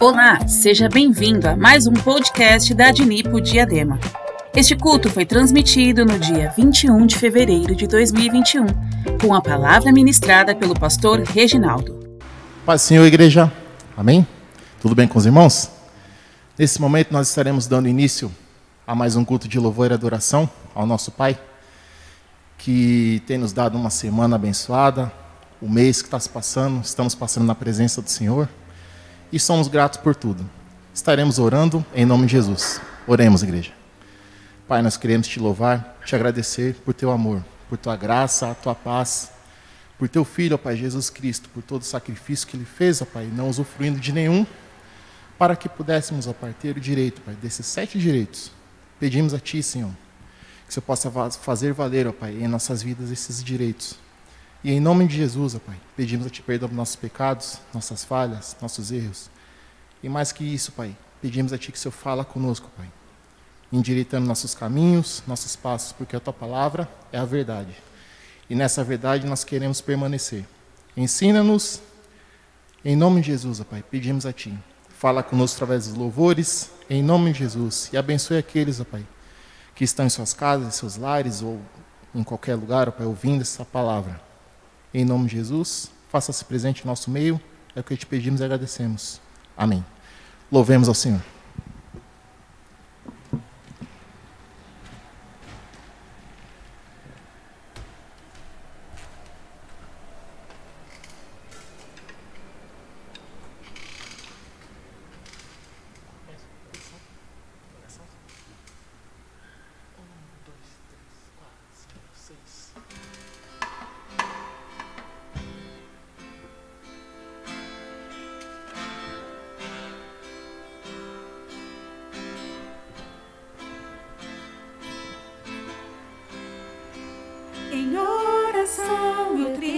Olá, seja bem-vindo a mais um podcast da Adnipo Diadema. Este culto foi transmitido no dia 21 de fevereiro de 2021, com a palavra ministrada pelo pastor Reginaldo. Paz Senhor, igreja. Amém? Tudo bem com os irmãos? Nesse momento nós estaremos dando início a mais um culto de louvor e adoração ao nosso Pai, que tem nos dado uma semana abençoada, o mês que está se passando, estamos passando na presença do Senhor e somos gratos por tudo. Estaremos orando em nome de Jesus. Oremos, igreja. Pai, nós queremos te louvar, te agradecer por teu amor, por tua graça, a tua paz, por teu filho, ó Pai Jesus Cristo, por todo o sacrifício que ele fez, ó Pai, não usufruindo de nenhum, para que pudéssemos, ó Pai, ter o direito, Pai, desses sete direitos. Pedimos a Ti, Senhor, que você possa fazer valer, ó Pai, em nossas vidas esses direitos e em nome de Jesus, ó Pai, pedimos a Ti perdão por nossos pecados, nossas falhas, nossos erros. E mais que isso, Pai, pedimos a Ti que o Senhor fala conosco, Pai, endireitando nossos caminhos, nossos passos, porque a Tua palavra é a verdade. E nessa verdade nós queremos permanecer. Ensina-nos, em nome de Jesus, ó Pai, pedimos a Ti. Fala conosco através dos louvores, em nome de Jesus. E abençoe aqueles, ó Pai, que estão em suas casas, em seus lares ou em qualquer lugar, ó Pai, ouvindo essa palavra. Em nome de Jesus, faça-se presente em nosso meio. É o que te pedimos e agradecemos. Amém. Louvemos ao Senhor. em oração eu tri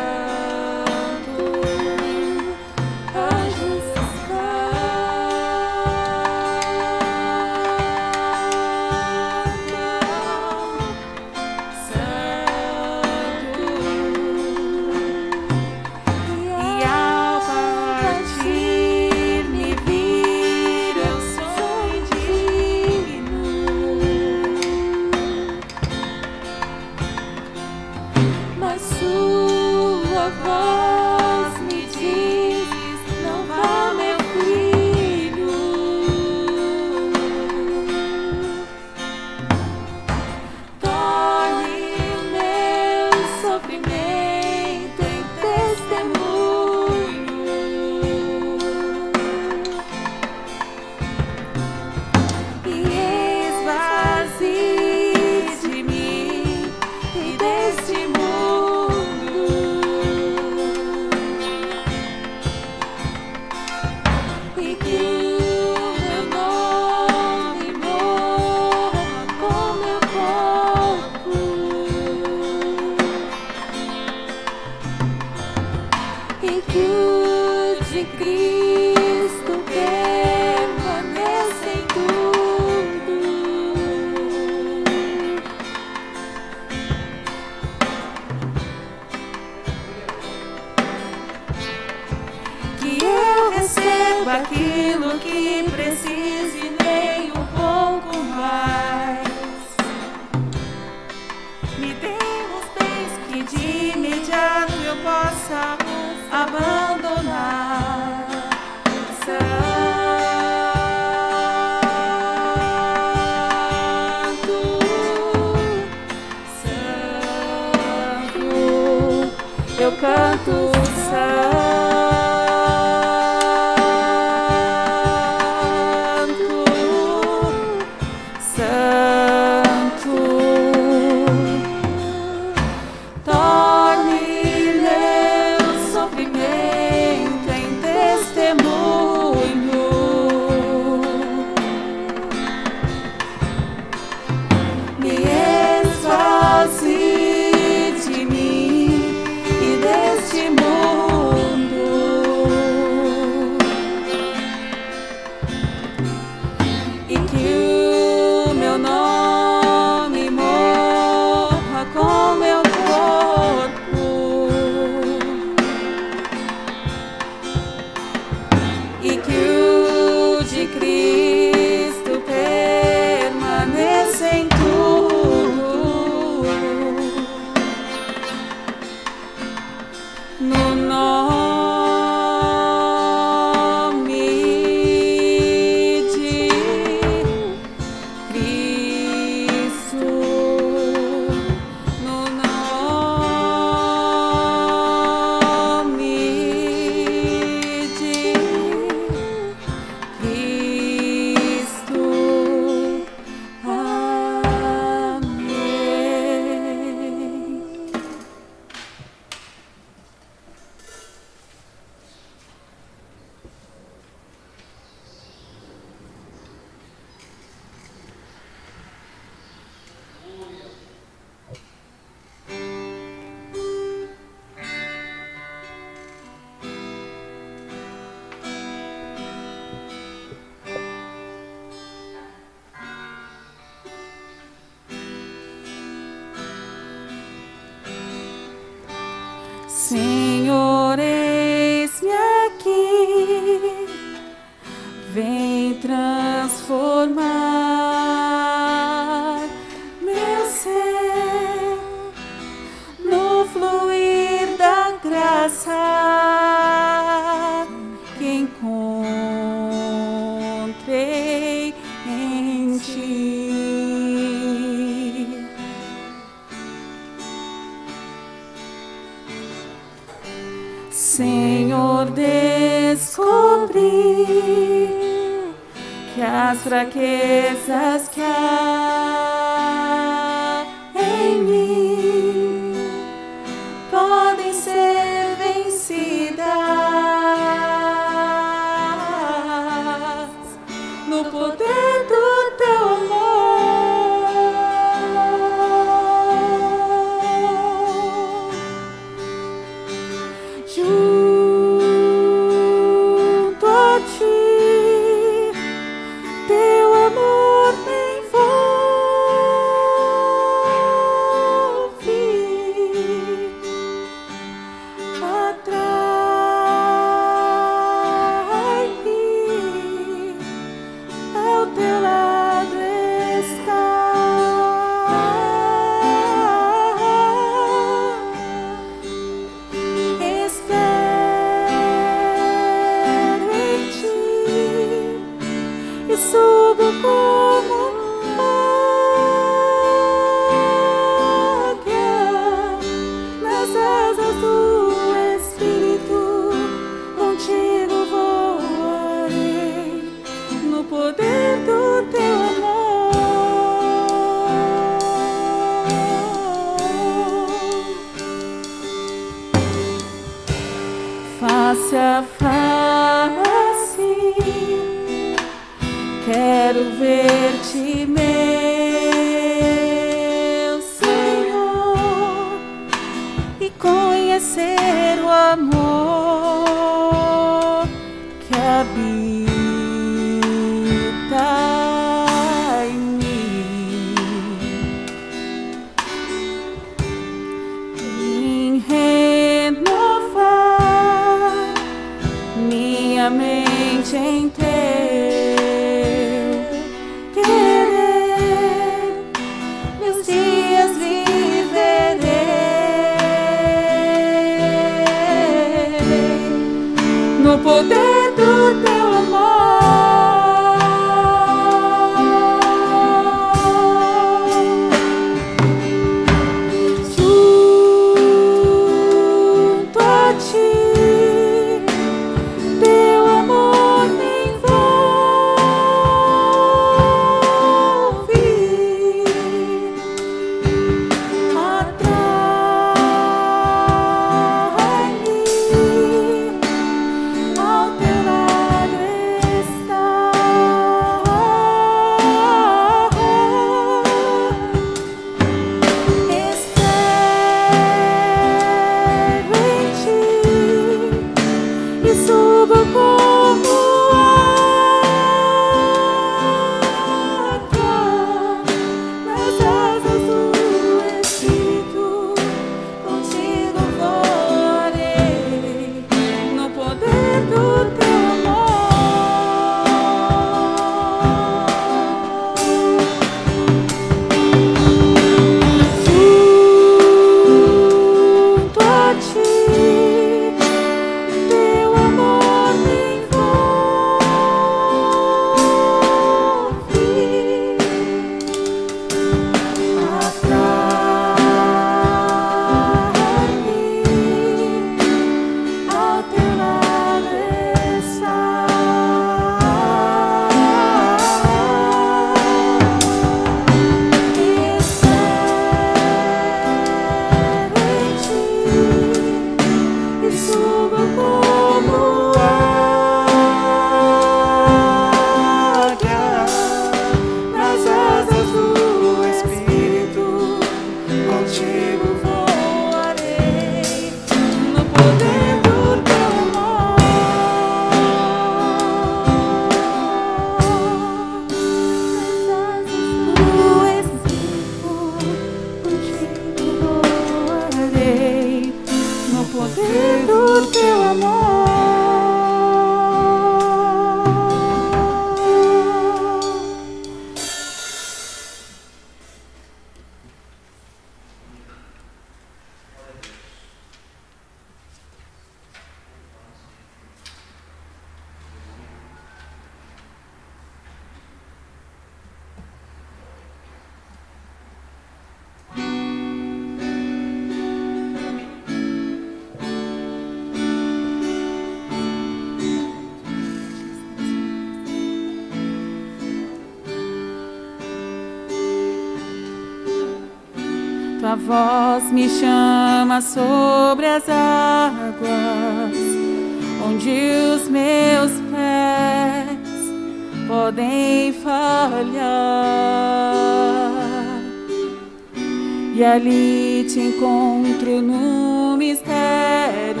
no mistério,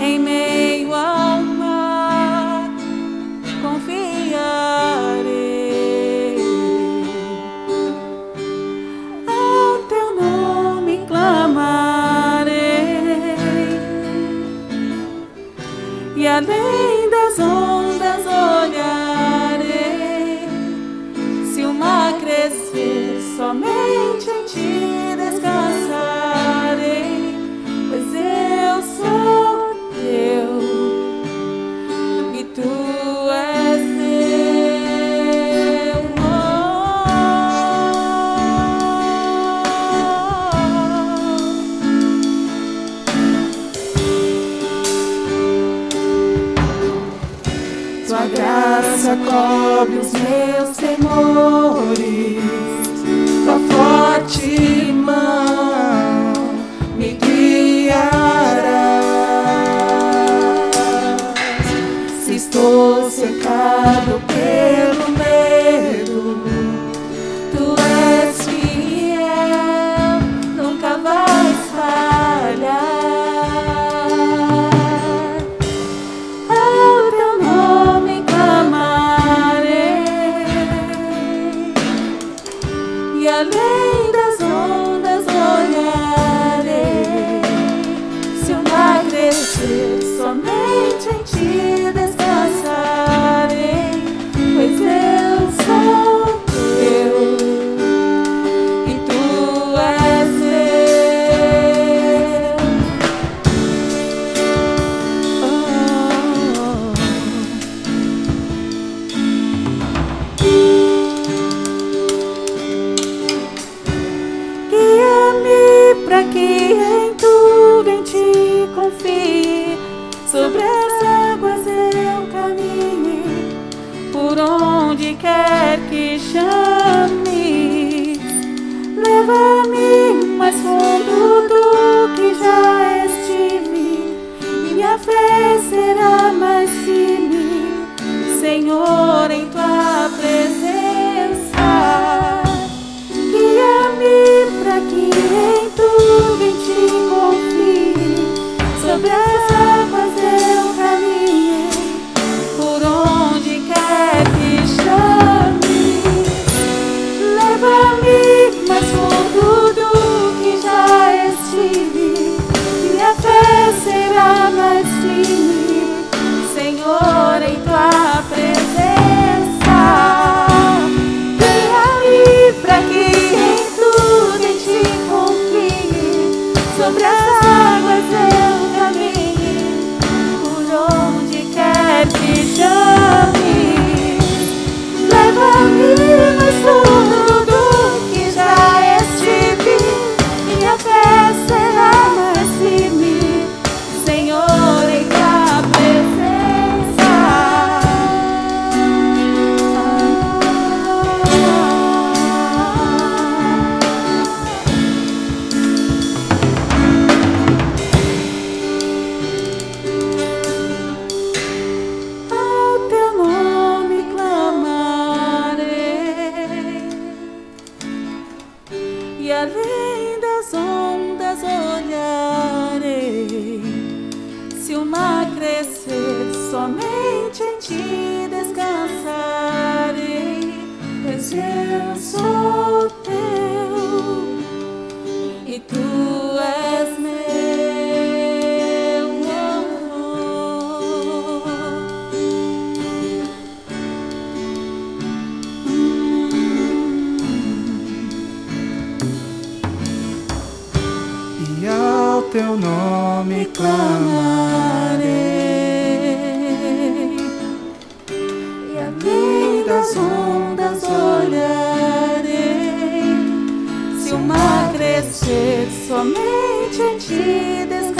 em meio fundo do que já somente em ti descansarei,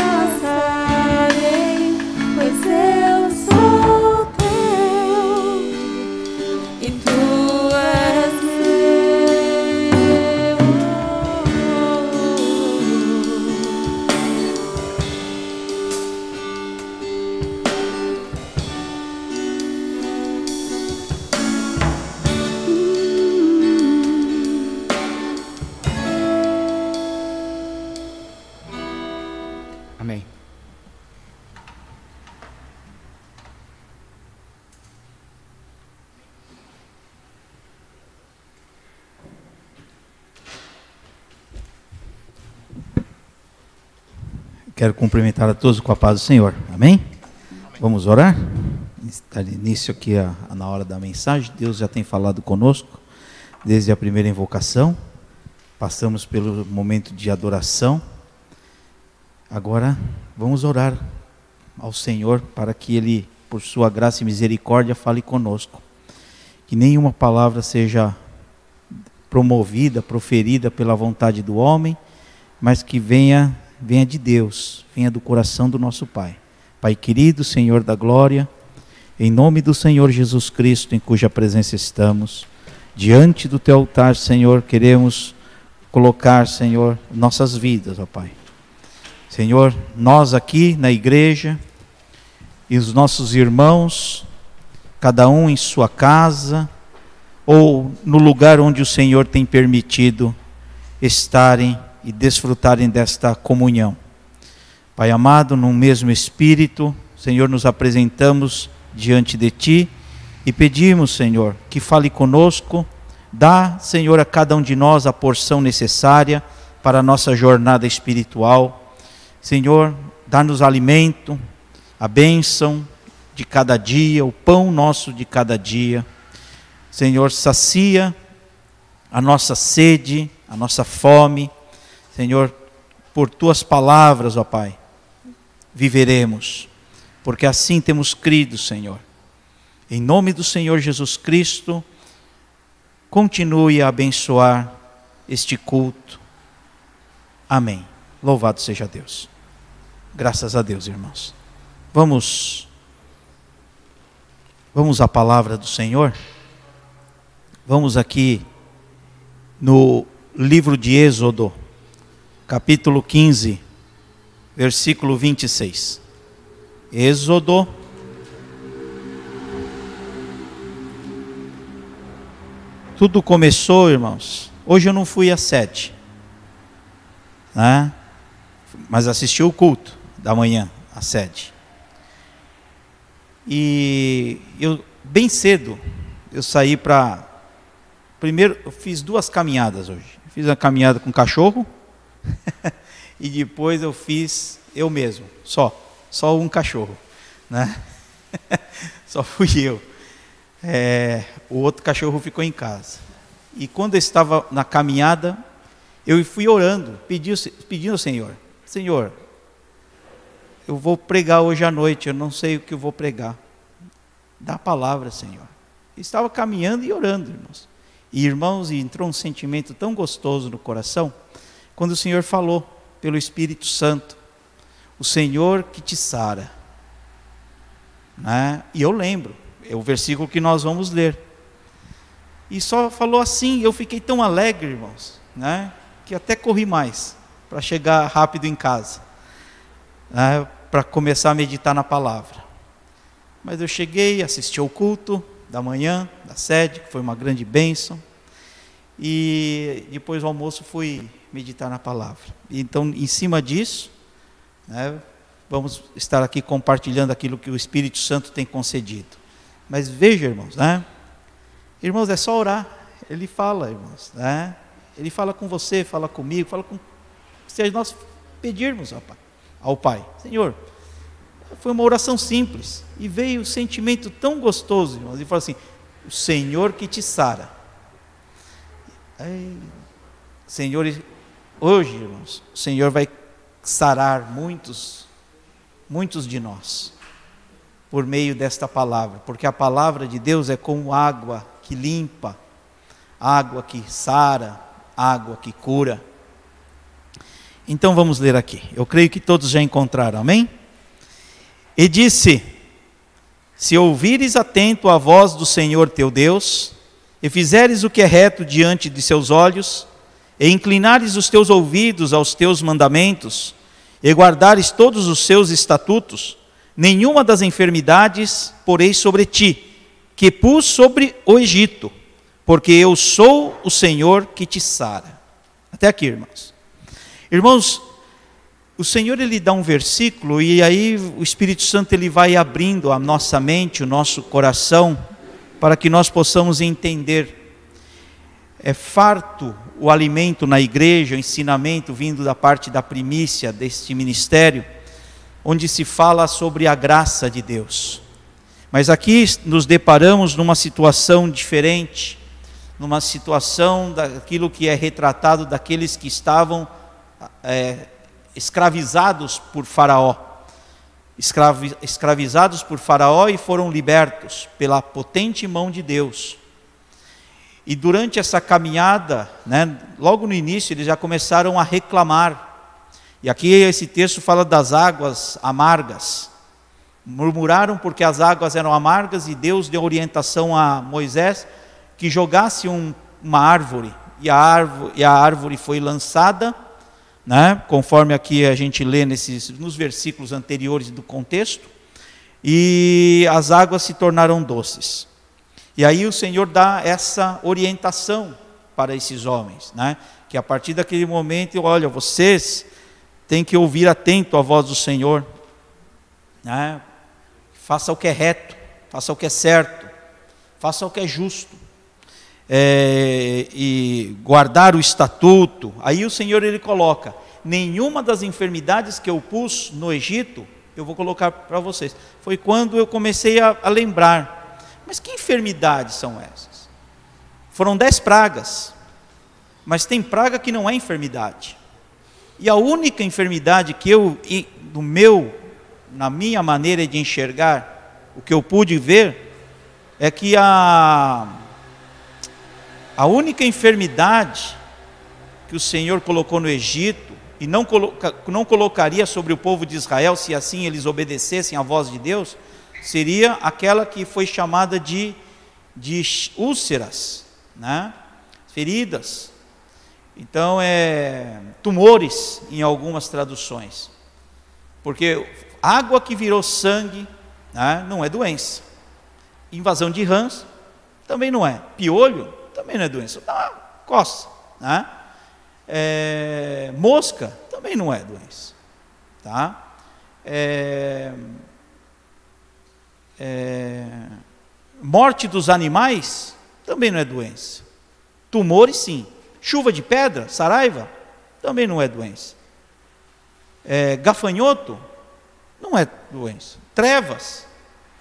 Quero cumprimentar a todos com a paz do Senhor. Amém? Vamos orar? Está início aqui a, a- na hora da mensagem. Deus já tem falado conosco desde a primeira invocação. Passamos pelo momento de adoração. Agora vamos orar ao Senhor para que Ele, por Sua graça e misericórdia, fale conosco. Que nenhuma palavra seja promovida, proferida pela vontade do homem, mas que venha, venha de Deus, venha do coração do nosso Pai. Pai querido, Senhor da glória, em nome do Senhor Jesus Cristo, em cuja presença estamos, diante do teu altar, Senhor, queremos colocar, Senhor, nossas vidas, ó Pai. Senhor, nós aqui na igreja e os nossos irmãos, cada um em sua casa ou no lugar onde o Senhor tem permitido estarem e desfrutarem desta comunhão. Pai amado, no mesmo espírito, Senhor, nos apresentamos diante de ti e pedimos, Senhor, que fale conosco, dá, Senhor, a cada um de nós a porção necessária para a nossa jornada espiritual. Senhor, dá-nos alimento, a bênção de cada dia, o pão nosso de cada dia. Senhor, sacia a nossa sede, a nossa fome. Senhor, por tuas palavras, ó Pai, viveremos, porque assim temos crido, Senhor. Em nome do Senhor Jesus Cristo, continue a abençoar este culto. Amém. Louvado seja Deus. Graças a Deus, irmãos. Vamos Vamos à palavra do Senhor. Vamos aqui no livro de Êxodo, capítulo 15, versículo 26. Êxodo. Tudo começou, irmãos. Hoje eu não fui às sete, né? mas assisti o culto da manhã, às sete. E eu, bem cedo, eu saí para. Primeiro, eu fiz duas caminhadas hoje. Fiz uma caminhada com o cachorro e depois eu fiz eu mesmo, só, só um cachorro, né? só fui eu. É, o outro cachorro ficou em casa. E quando eu estava na caminhada, eu fui orando, pedindo, pedindo ao Senhor: Senhor, eu vou pregar hoje à noite, eu não sei o que eu vou pregar. Dá a palavra, Senhor. Estava caminhando e orando, irmãos. E irmãos, entrou um sentimento tão gostoso no coração, quando o Senhor falou pelo Espírito Santo: O Senhor que te sara. Né? E eu lembro, é o versículo que nós vamos ler. E só falou assim, eu fiquei tão alegre, irmãos, né? que até corri mais para chegar rápido em casa, né? para começar a meditar na palavra. Mas eu cheguei, assisti ao culto da manhã, da sede, que foi uma grande bênção, e depois do almoço fui meditar na palavra. Então, em cima disso, né, vamos estar aqui compartilhando aquilo que o Espírito Santo tem concedido. Mas veja, irmãos, né? Irmãos, é só orar. Ele fala, irmãos, né? Ele fala com você, fala comigo, fala com. Se nós pedirmos ao Pai, ao Pai, Senhor, foi uma oração simples e veio um sentimento tão gostoso, irmãos, e fala assim: o Senhor que te sara. Senhor, hoje, irmãos, o Senhor vai sarar muitos, muitos de nós por meio desta palavra, porque a palavra de Deus é como água que limpa, água que sara, água que cura. Então vamos ler aqui. Eu creio que todos já encontraram, amém? E disse: Se ouvires atento a voz do Senhor teu Deus, e fizeres o que é reto diante de seus olhos, e inclinares os teus ouvidos aos teus mandamentos, e guardares todos os seus estatutos, nenhuma das enfermidades porei sobre ti, que pus sobre o Egito, porque eu sou o Senhor que te sara. Até aqui, irmãos. Irmãos, o Senhor ele dá um versículo e aí o Espírito Santo ele vai abrindo a nossa mente, o nosso coração, para que nós possamos entender. É farto o alimento na igreja, o ensinamento vindo da parte da primícia deste ministério, onde se fala sobre a graça de Deus. Mas aqui nos deparamos numa situação diferente, numa situação daquilo que é retratado daqueles que estavam é, escravizados por Faraó. Escravi, escravizados por Faraó e foram libertos pela potente mão de Deus. E durante essa caminhada, né, logo no início, eles já começaram a reclamar. E aqui esse texto fala das águas amargas. Murmuraram porque as águas eram amargas e Deus deu orientação a Moisés que jogasse um, uma árvore e a árvore, e a árvore foi lançada, né, conforme aqui a gente lê nesses, nos versículos anteriores do contexto, e as águas se tornaram doces. E aí o Senhor dá essa orientação para esses homens, né, que a partir daquele momento, olha, vocês têm que ouvir atento a voz do Senhor, né, faça o que é reto, faça o que é certo, faça o que é justo. É, e guardar o estatuto, aí o Senhor ele coloca: nenhuma das enfermidades que eu pus no Egito, eu vou colocar para vocês. Foi quando eu comecei a, a lembrar, mas que enfermidades são essas? Foram dez pragas, mas tem praga que não é enfermidade. E a única enfermidade que eu, do meu na minha maneira de enxergar, o que eu pude ver, é que a, a única enfermidade que o Senhor colocou no Egito, e não, coloca, não colocaria sobre o povo de Israel, se assim eles obedecessem à voz de Deus, seria aquela que foi chamada de, de úlceras, né? feridas. Então, é tumores em algumas traduções. Porque água que virou sangue né, não é doença. Invasão de rãs também não é. Piolho também não é doença. Dá coça. Né? É, mosca também não é doença. Tá? É, é, morte dos animais também não é doença. Tumores, sim. Chuva de pedra, saraiva, também não é doença. É, gafanhoto, não é doença. Trevas,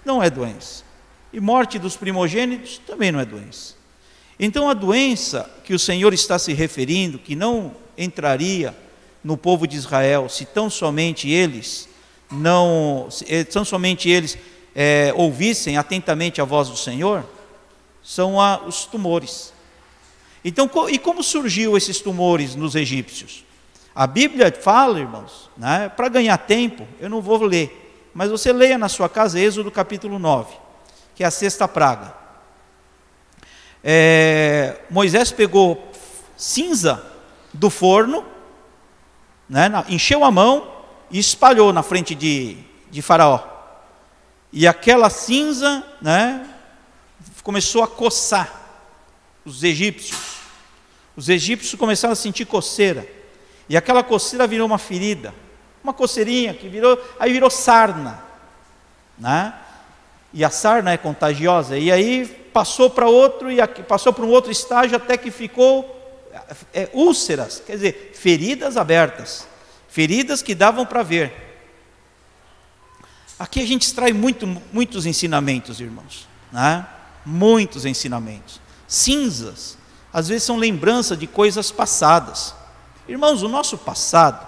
não é doença. E morte dos primogênitos, também não é doença. Então a doença que o Senhor está se referindo, que não entraria no povo de Israel, se tão somente eles não, se eh, tão somente eles é, ouvissem atentamente a voz do Senhor, são a, os tumores. Então, e como surgiu esses tumores nos egípcios? A Bíblia fala, irmãos, né, para ganhar tempo, eu não vou ler, mas você leia na sua casa Êxodo capítulo 9, que é a sexta praga. É, Moisés pegou cinza do forno, né, encheu a mão e espalhou na frente de, de Faraó. E aquela cinza né, começou a coçar os egípcios. Os egípcios começaram a sentir coceira. E aquela coceira virou uma ferida. Uma coceirinha que virou, aí virou sarna. Né? E a sarna é contagiosa. E aí passou para outro, e passou para um outro estágio até que ficou é, úlceras, quer dizer, feridas abertas. Feridas que davam para ver. Aqui a gente extrai muito, muitos ensinamentos, irmãos. Né? Muitos ensinamentos. Cinzas, às vezes são lembrança de coisas passadas. Irmãos, o nosso passado,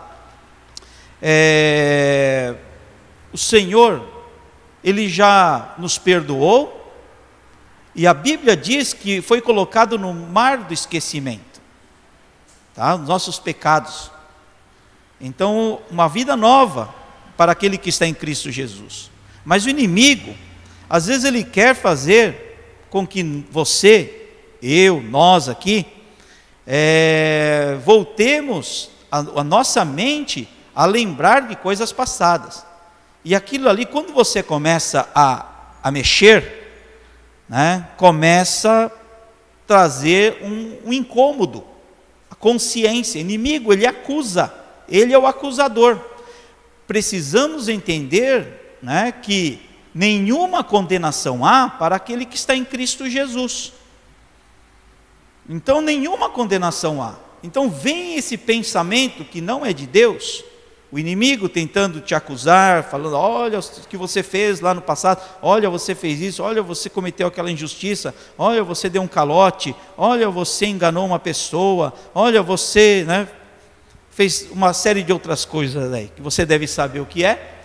é, o Senhor, Ele já nos perdoou, e a Bíblia diz que foi colocado no mar do esquecimento, tá? Os nossos pecados. Então, uma vida nova para aquele que está em Cristo Jesus. Mas o inimigo, às vezes ele quer fazer com que você, eu, nós aqui, é, voltemos a, a nossa mente a lembrar de coisas passadas. E aquilo ali, quando você começa a, a mexer, né, começa a trazer um, um incômodo, a consciência. Inimigo, ele acusa, ele é o acusador. Precisamos entender né, que nenhuma condenação há para aquele que está em Cristo Jesus. Então, nenhuma condenação há. Então, vem esse pensamento que não é de Deus, o inimigo tentando te acusar, falando: olha o que você fez lá no passado, olha, você fez isso, olha, você cometeu aquela injustiça, olha, você deu um calote, olha, você enganou uma pessoa, olha, você né, fez uma série de outras coisas aí, que você deve saber o que é.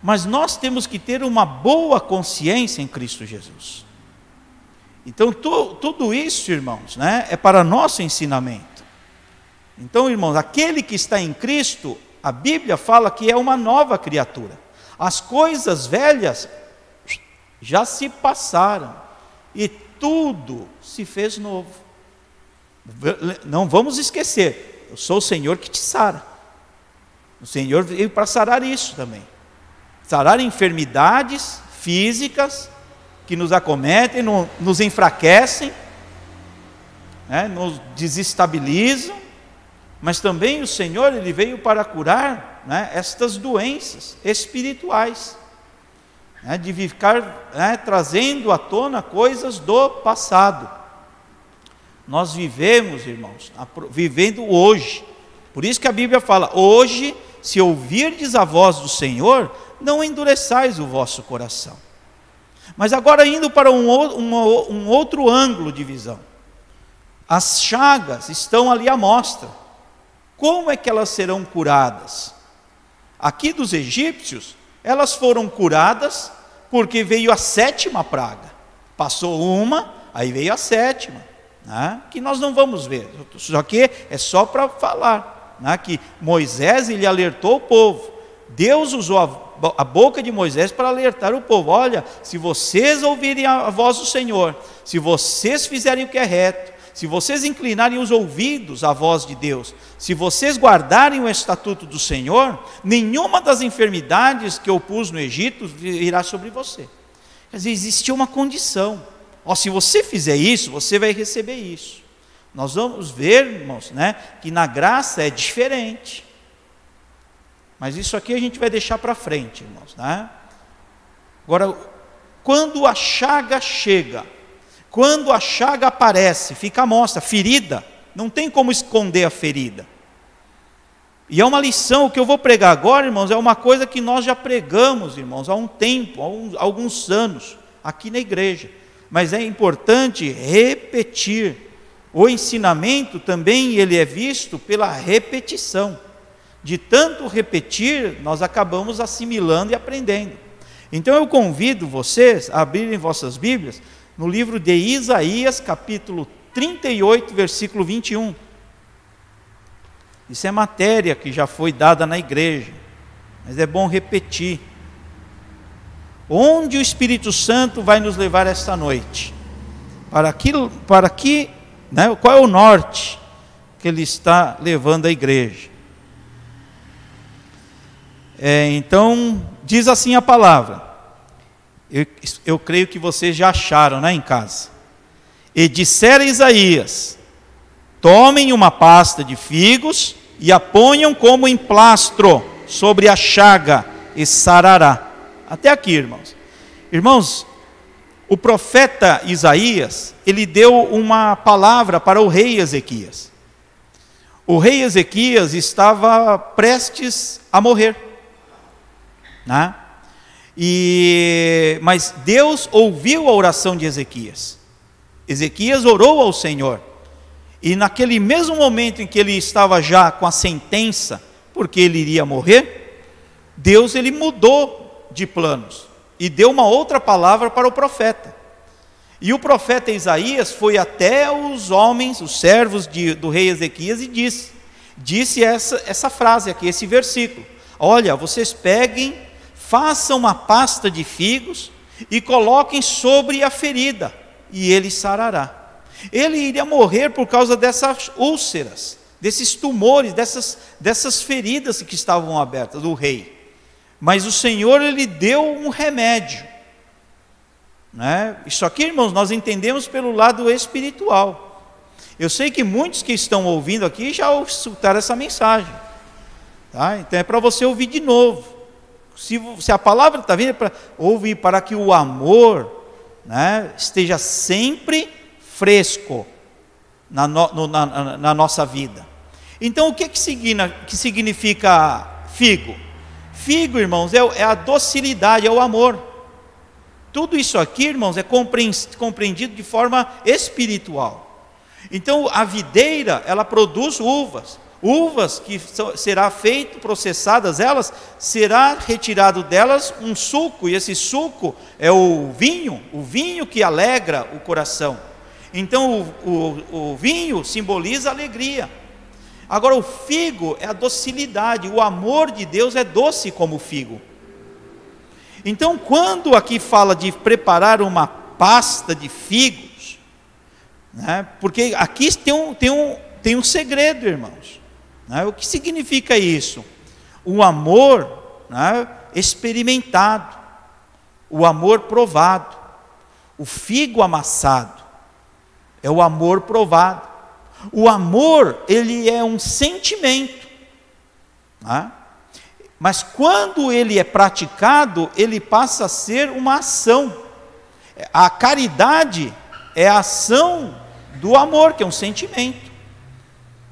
Mas nós temos que ter uma boa consciência em Cristo Jesus. Então, tu, tudo isso, irmãos, né, é para nosso ensinamento. Então, irmãos, aquele que está em Cristo, a Bíblia fala que é uma nova criatura. As coisas velhas já se passaram e tudo se fez novo. Não vamos esquecer, eu sou o Senhor que te sara. O Senhor veio para sarar isso também. Sarar enfermidades físicas, que nos acometem, nos enfraquecem, né, nos desestabilizam, mas também o Senhor ele veio para curar né, estas doenças espirituais, né, de ficar né, trazendo à tona coisas do passado. Nós vivemos, irmãos, vivendo hoje. Por isso que a Bíblia fala: hoje, se ouvirdes a voz do Senhor, não endureçais o vosso coração. Mas agora indo para um, um, um outro ângulo de visão. As chagas estão ali à mostra. Como é que elas serão curadas? Aqui dos egípcios, elas foram curadas porque veio a sétima praga. Passou uma, aí veio a sétima, né? que nós não vamos ver. Só que é só para falar né? que Moisés ele alertou o povo. Deus usou a a boca de Moisés para alertar o povo: olha, se vocês ouvirem a voz do Senhor, se vocês fizerem o que é reto, se vocês inclinarem os ouvidos à voz de Deus, se vocês guardarem o estatuto do Senhor, nenhuma das enfermidades que eu pus no Egito virá sobre você. Quer dizer, existia uma condição. Ó, se você fizer isso, você vai receber isso. Nós vamos ver, irmãos, né, que na graça é diferente. Mas isso aqui a gente vai deixar para frente, irmãos, né? Agora, quando a chaga chega, quando a chaga aparece, fica à mostra, ferida, não tem como esconder a ferida. E é uma lição, o que eu vou pregar agora, irmãos, é uma coisa que nós já pregamos, irmãos, há um tempo, há, alguns anos, aqui na igreja. Mas é importante repetir. O ensinamento também ele é visto pela repetição. De tanto repetir, nós acabamos assimilando e aprendendo. Então eu convido vocês a abrirem vossas Bíblias no livro de Isaías, capítulo 38, versículo 21. Isso é matéria que já foi dada na igreja, mas é bom repetir. Onde o Espírito Santo vai nos levar esta noite? Para aquilo, para que, né, qual é o norte que ele está levando a igreja? É, então, diz assim a palavra: eu, eu creio que vocês já acharam né, em casa. E dissera Isaías: Tomem uma pasta de figos e a ponham como emplastro sobre a chaga e sarará. Até aqui, irmãos. Irmãos, o profeta Isaías, ele deu uma palavra para o rei Ezequias. O rei Ezequias estava prestes a morrer. Né? E, mas Deus ouviu a oração de Ezequias. Ezequias orou ao Senhor. E naquele mesmo momento em que ele estava já com a sentença, porque ele iria morrer, Deus ele mudou de planos e deu uma outra palavra para o profeta. E o profeta Isaías foi até os homens, os servos de, do rei Ezequias e disse, disse essa, essa frase aqui, esse versículo: Olha, vocês peguem façam uma pasta de figos e coloquem sobre a ferida, e ele sarará. Ele iria morrer por causa dessas úlceras, desses tumores, dessas, dessas feridas que estavam abertas do rei. Mas o Senhor ele deu um remédio. Né? Isso aqui, irmãos, nós entendemos pelo lado espiritual. Eu sei que muitos que estão ouvindo aqui já escutaram essa mensagem. Tá? Então é para você ouvir de novo se, se a palavra está vindo, é para ouvir para que o amor né, esteja sempre fresco na, no, na, na, nossa vida. Então, o que, que, que significa figo? Figo, irmãos, é, é a docilidade, é o amor. Tudo isso aqui, irmãos, é compreendido de forma espiritual. Então, a videira, ela produz uvas uvas que será feito, processadas elas, será retirado delas um suco, e esse suco é o vinho, o vinho que alegra o coração. Então o, o, o vinho simboliza alegria. Agora o figo é a docilidade, o amor de Deus é doce como o figo. Então quando aqui fala de preparar uma pasta de figos, né, porque aqui tem um, tem, um, tem um segredo, irmãos. Né? O que significa isso? O amor né, experimentado, o amor provado, o figo amassado, é o amor provado. O amor, ele é um sentimento, né? mas quando ele é praticado, ele passa a ser uma ação. A caridade é a ação do amor, que é um sentimento.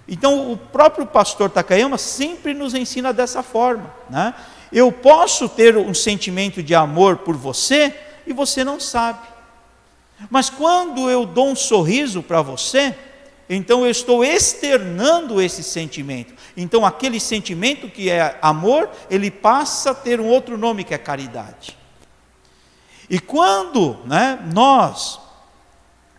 Então, o próprio pastor Takayama sempre nos ensina dessa forma. Né? Eu posso ter um sentimento de amor por você e você não sabe. Mas quando eu dou um sorriso para você, então eu estou externando esse sentimento. Então, aquele sentimento que é amor, ele passa a ter um outro nome que é caridade. E quando né, nós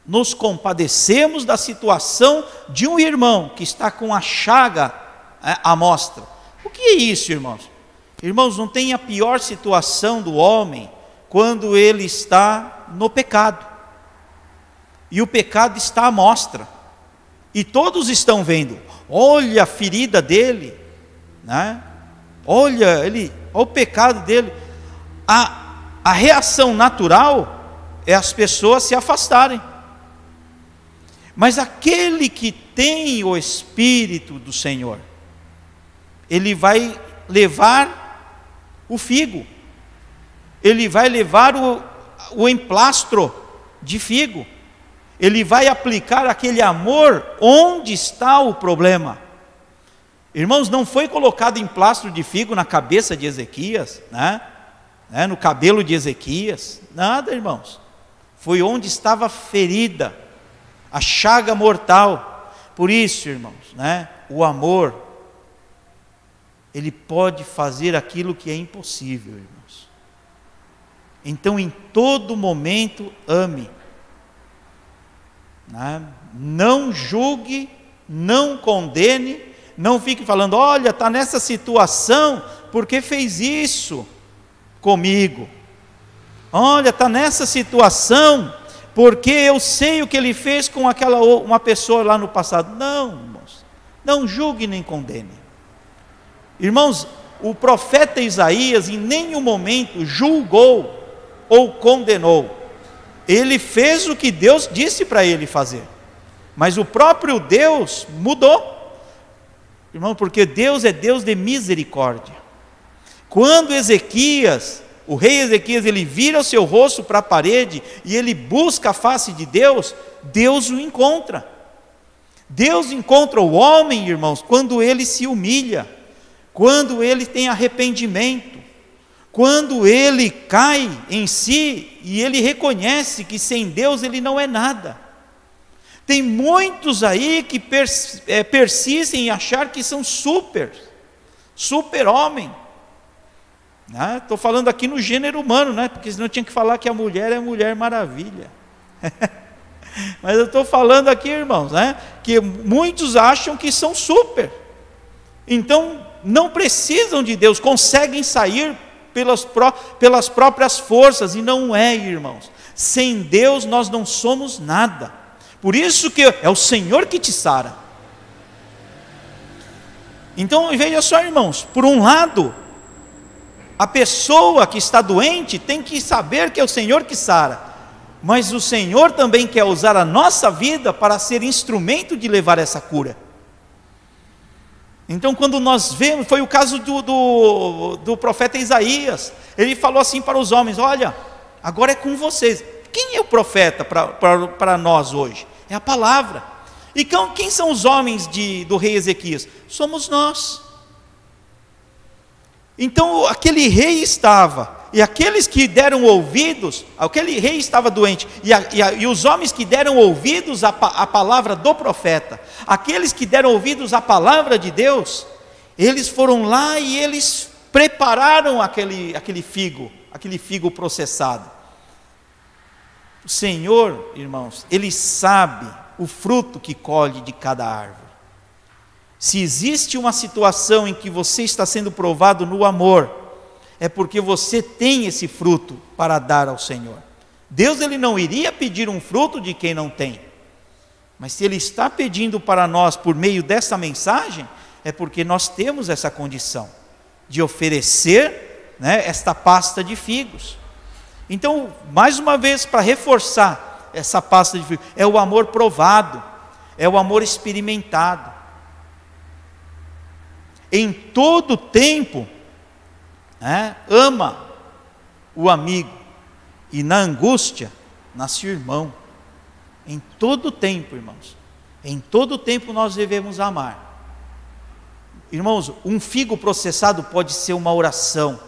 nos compadecemos da situação de um irmão que está com a chaga é, à mostra. O que é isso, irmãos? Irmãos, não tem a pior situação do homem quando ele está no pecado. E o pecado está à mostra. E todos estão vendo. Olha a ferida dele, né? Olha ele, olha o pecado dele. A, a reação natural é as pessoas se afastarem. Mas aquele que tem o Espírito do Senhor, ele vai levar o figo, ele vai levar o, o emplastro de figo, ele vai aplicar aquele amor onde está o problema. Irmãos, não foi colocado emplastro de figo na cabeça de Ezequias, né? né? no cabelo de Ezequias, nada, irmãos. Foi onde estava ferida, a chaga mortal. Por isso, irmãos, né? o amor, ele pode fazer aquilo que é impossível, irmãos. Então, em todo momento, ame. Né? Não julgue, não condene, não fique falando, olha, está nessa situação porque fez isso comigo. Olha, está nessa situação porque eu sei o que ele fez com aquela uma pessoa lá no passado. Não, irmãos, não julgue nem condene. Irmãos, o profeta Isaías em nenhum momento julgou ou condenou. Ele fez o que Deus disse para ele fazer. Mas o próprio Deus mudou. Irmão, porque Deus é Deus de misericórdia. Quando Ezequias, o rei Ezequias, ele vira o seu rosto para a parede e ele busca a face de Deus, Deus o encontra. Deus encontra o homem, irmãos, quando ele se humilha, quando ele tem arrependimento. Quando ele cai em si e ele reconhece que sem Deus ele não é nada. Tem muitos aí que pers é, persistem em achar que são super, super-homem. Estou né? falando aqui no gênero humano, né? porque senão tinha que falar que a mulher é mulher maravilha. Mas eu estou falando aqui, irmãos, né? que muitos acham que são super. Então, não precisam de Deus, conseguem sair pelas, pró pelas próprias forças, e não é, irmãos. Sem Deus nós não somos nada. Por isso que é o Senhor que te sara. Então veja só, irmãos, por um lado, a pessoa que está doente tem que saber que é o Senhor que sara, mas o Senhor também quer usar a nossa vida para ser instrumento de levar essa cura. Então, quando nós vemos, foi o caso do, do, do, profeta Isaías, ele falou assim para os homens: Olha, agora é com vocês. Quem é o profeta para nós hoje? É a palavra. E quem são os homens de, do rei Ezequias? Somos nós. Então, aquele rei estava e aqueles que deram ouvidos, aquele rei estava doente, e, a, e, a, e os homens que deram ouvidos à, à palavra do profeta, aqueles que deram ouvidos à palavra de Deus, eles foram lá e eles prepararam aquele, aquele figo, aquele figo processado. O Senhor, irmãos, Ele sabe o fruto que colhe de cada árvore. Se existe uma situação em que você está sendo provado no amor, é porque você tem esse fruto para dar ao Senhor. Deus ele não iria pedir um fruto de quem não tem. Mas se ele está pedindo para nós por meio dessa mensagem, é porque nós temos essa condição de oferecer né, esta pasta de figos. Então, mais uma vez, para reforçar essa pasta de figos, é o amor provado, é o amor experimentado. Em todo tempo, é? ama o amigo, e na angústia nasce o irmão. Em todo tempo, irmãos, em todo tempo nós devemos amar. Irmãos, um figo processado pode ser uma oração,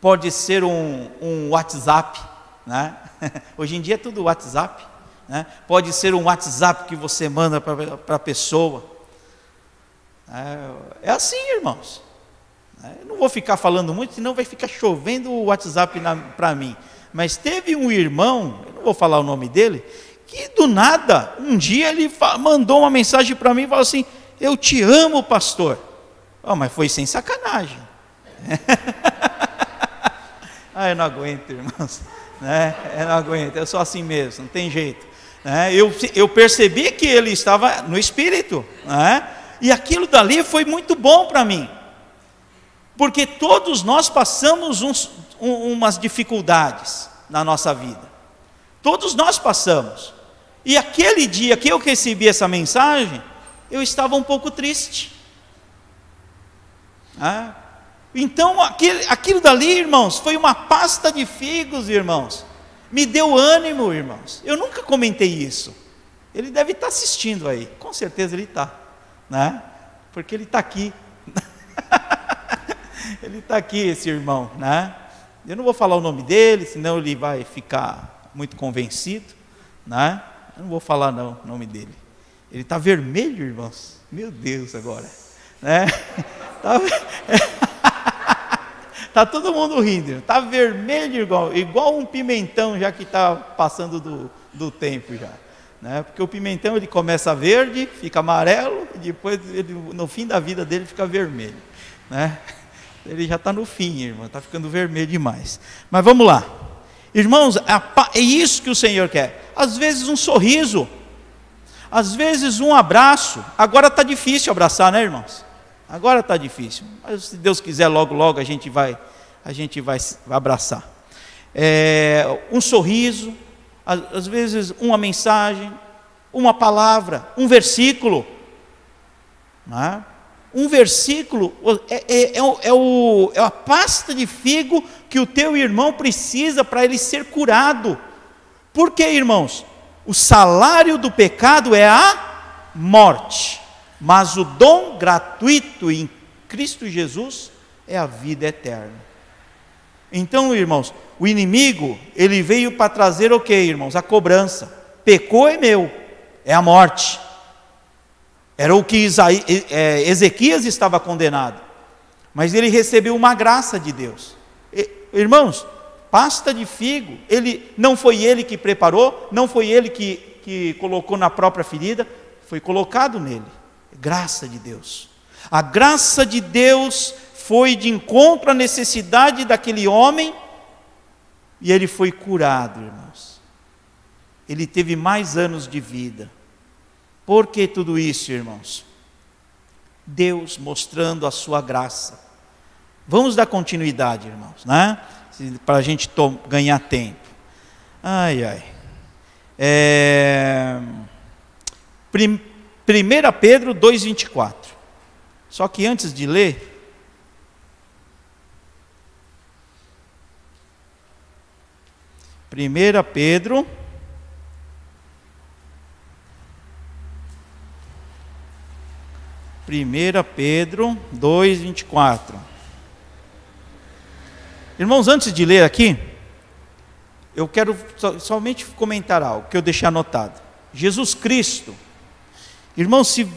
pode ser um, um WhatsApp, né? Hoje em dia é tudo WhatsApp, né? Pode ser um WhatsApp que você manda para a pessoa. É, é assim, irmãos. Né? Eu não vou ficar falando muito, senão vai ficar chovendo o WhatsApp para mim. Mas teve um irmão, eu não vou falar o nome dele, que do nada, um dia ele mandou uma mensagem para mim e falou assim: Eu te amo, pastor. Oh, mas foi sem sacanagem. ah, eu não aguento, irmãos. Né? Eu não aguento, eu sou assim mesmo, não tem jeito. Né? Eu, eu percebi que ele estava no espírito. Né? E aquilo dali foi muito bom para mim. Porque todos nós passamos uns, um, umas dificuldades na nossa vida. Todos nós passamos. E aquele dia que eu recebi essa mensagem, eu estava um pouco triste. Ah, então, aquele, aquilo dali, irmãos, foi uma pasta de figos, irmãos. Me deu ânimo, irmãos. Eu nunca comentei isso. Ele deve estar assistindo aí, com certeza ele está, né? Porque ele está aqui. ele está aqui, esse irmão, né? Eu não vou falar o nome dele, senão ele vai ficar muito convencido, né? Eu não vou falar não o nome dele. Ele está vermelho, irmãos. Meu Deus, agora, né? Tá... tá todo mundo rindo. Tá vermelho igual, igual um pimentão já que está passando do, do tempo já. Né? Porque o pimentão ele começa verde, fica amarelo e depois ele, no fim da vida dele fica vermelho, né? Ele já está no fim, irmão, está ficando vermelho demais. Mas vamos lá, irmãos, é isso que o Senhor quer. Às vezes um sorriso, às vezes um abraço. Agora está difícil abraçar, né, irmãos? Agora está difícil, mas se Deus quiser, logo, logo a gente vai, a gente vai, abraçar. É, um sorriso, às vezes uma mensagem, uma palavra, um versículo. É? Um versículo é, é, é, é, o, é a pasta de figo que o teu irmão precisa para ele ser curado. Por quê, irmãos? O salário do pecado é a morte, mas o dom gratuito em Cristo Jesus é a vida eterna. Então, irmãos, o inimigo, ele veio para trazer o que, irmãos? A cobrança. Pecou é meu, é a morte. Era o que Isaí, é, Ezequias estava condenado. Mas ele recebeu uma graça de Deus. E, irmãos, pasta de figo, ele não foi ele que preparou, não foi ele que, que colocou na própria ferida, foi colocado nele. Graça de Deus. A graça de Deus foi de encontro à necessidade daquele homem e ele foi curado, irmãos. Ele teve mais anos de vida. Por que tudo isso, irmãos? Deus mostrando a sua graça. Vamos dar continuidade, irmãos, né? Para a gente ganhar tempo. Ai, ai. É... 1 Pedro 2,24. Só que antes de ler, 1 Pedro. Primeira Pedro 2:24. Irmãos, antes de ler aqui, eu quero somente comentar algo que eu deixei anotado. Jesus Cristo, irmãos, se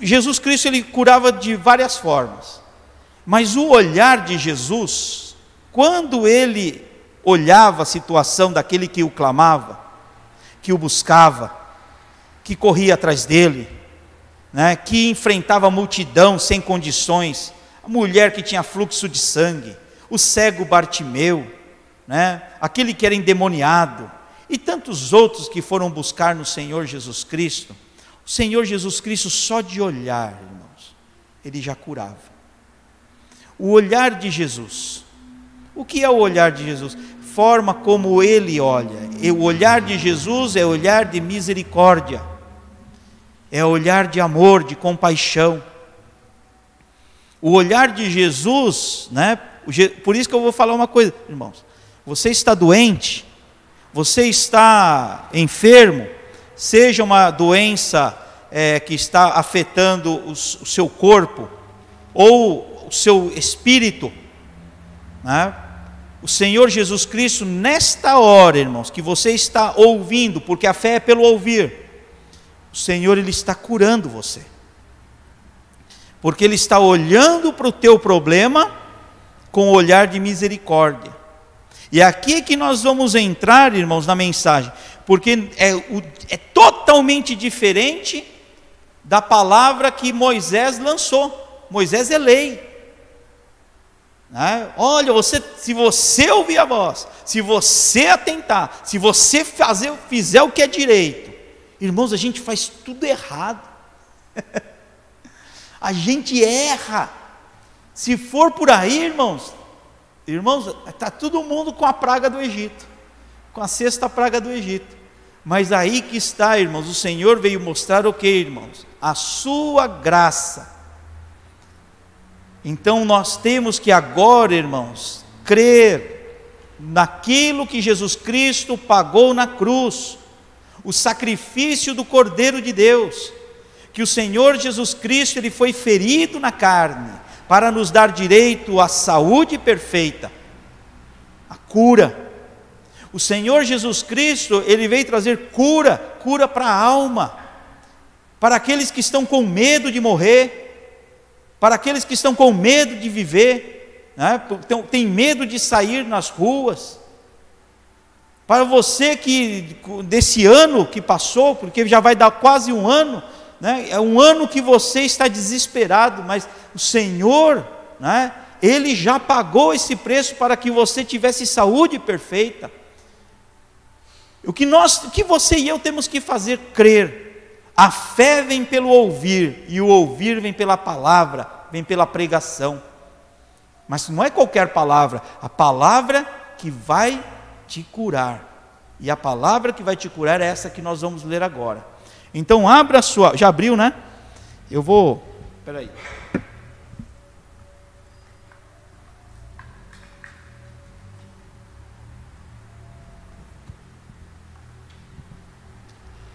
Jesus Cristo ele curava de várias formas, mas o olhar de Jesus, quando ele olhava a situação daquele que o clamava, que o buscava, que corria atrás dele, né, que enfrentava a multidão sem condições, a mulher que tinha fluxo de sangue, o cego Bartimeu, né, aquele que era endemoniado, e tantos outros que foram buscar no Senhor Jesus Cristo. O Senhor Jesus Cristo, só de olhar, irmãos, ele já curava. O olhar de Jesus. O que é o olhar de Jesus? forma como ele olha. E o olhar de Jesus é olhar de misericórdia, é olhar de amor, de compaixão. O olhar de Jesus, né? Por isso que eu vou falar uma coisa, irmãos. Você está doente, você está enfermo, seja uma doença é, que está afetando o, o seu corpo ou o seu espírito, né? o Senhor Jesus Cristo, nesta hora, irmãos, que você está ouvindo, porque a fé é pelo ouvir, o Senhor Ele está curando você, porque Ele está olhando para o teu problema com o olhar de misericórdia. E é aqui que nós vamos entrar, irmãos, na mensagem, porque é, é totalmente diferente da palavra que Moisés lançou. Moisés é lei. Né? Olha, você, se você ouvir a voz, se você atentar, se você fazer, fizer o que é direito, Irmãos, a gente faz tudo errado. a gente erra. Se for por aí, irmãos, irmãos, está todo mundo com a praga do Egito, com a sexta praga do Egito. Mas aí que está, irmãos, o Senhor veio mostrar o que, irmãos? A sua graça. Então nós temos que agora, irmãos, crer naquilo que Jesus Cristo pagou na cruz, o sacrifício do Cordeiro de Deus, que o Senhor Jesus Cristo ele foi ferido na carne para nos dar direito à saúde perfeita, a cura. O Senhor Jesus Cristo, ele veio trazer cura, cura para a alma, para aqueles que estão com medo de morrer, para aqueles que estão com medo de viver, né? tem medo de sair nas ruas. Para você que desse ano que passou, porque já vai dar quase um ano, né? é um ano que você está desesperado, mas o Senhor, né? Ele já pagou esse preço para que você tivesse saúde perfeita. O que nós, o que você e eu temos que fazer crer. A fé vem pelo ouvir e o ouvir vem pela palavra, vem pela pregação. Mas não é qualquer palavra, a palavra que vai te curar. E a palavra que vai te curar é essa que nós vamos ler agora. Então abra a sua, já abriu, né? Eu vou, espera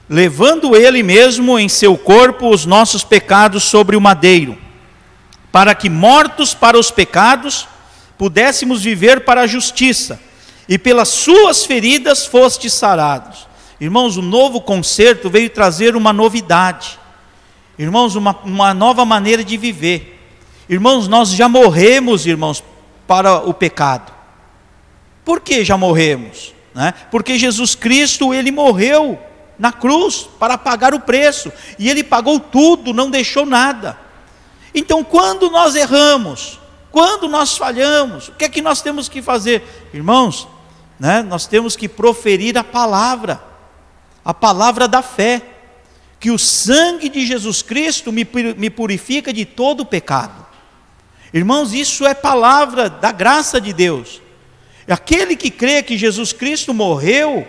levando ele mesmo em seu corpo os nossos pecados sobre o madeiro, para que, mortos para os pecados, pudéssemos viver para a justiça, e pelas suas feridas fostes sarados. Irmãos, o novo concerto veio trazer uma novidade, irmãos, uma, uma nova maneira de viver. Irmãos, nós já morremos, irmãos, para o pecado. Por que já morremos? Né? Porque Jesus Cristo, ele morreu na cruz para pagar o preço, e ele pagou tudo, não deixou nada. Então, quando nós erramos, quando nós falhamos, o que é que nós temos que fazer? Irmãos, né, nós temos que proferir a palavra, a palavra da fé, que o sangue de Jesus Cristo me, me purifica de todo o pecado. Irmãos, isso é palavra da graça de Deus. Aquele que crê que Jesus Cristo morreu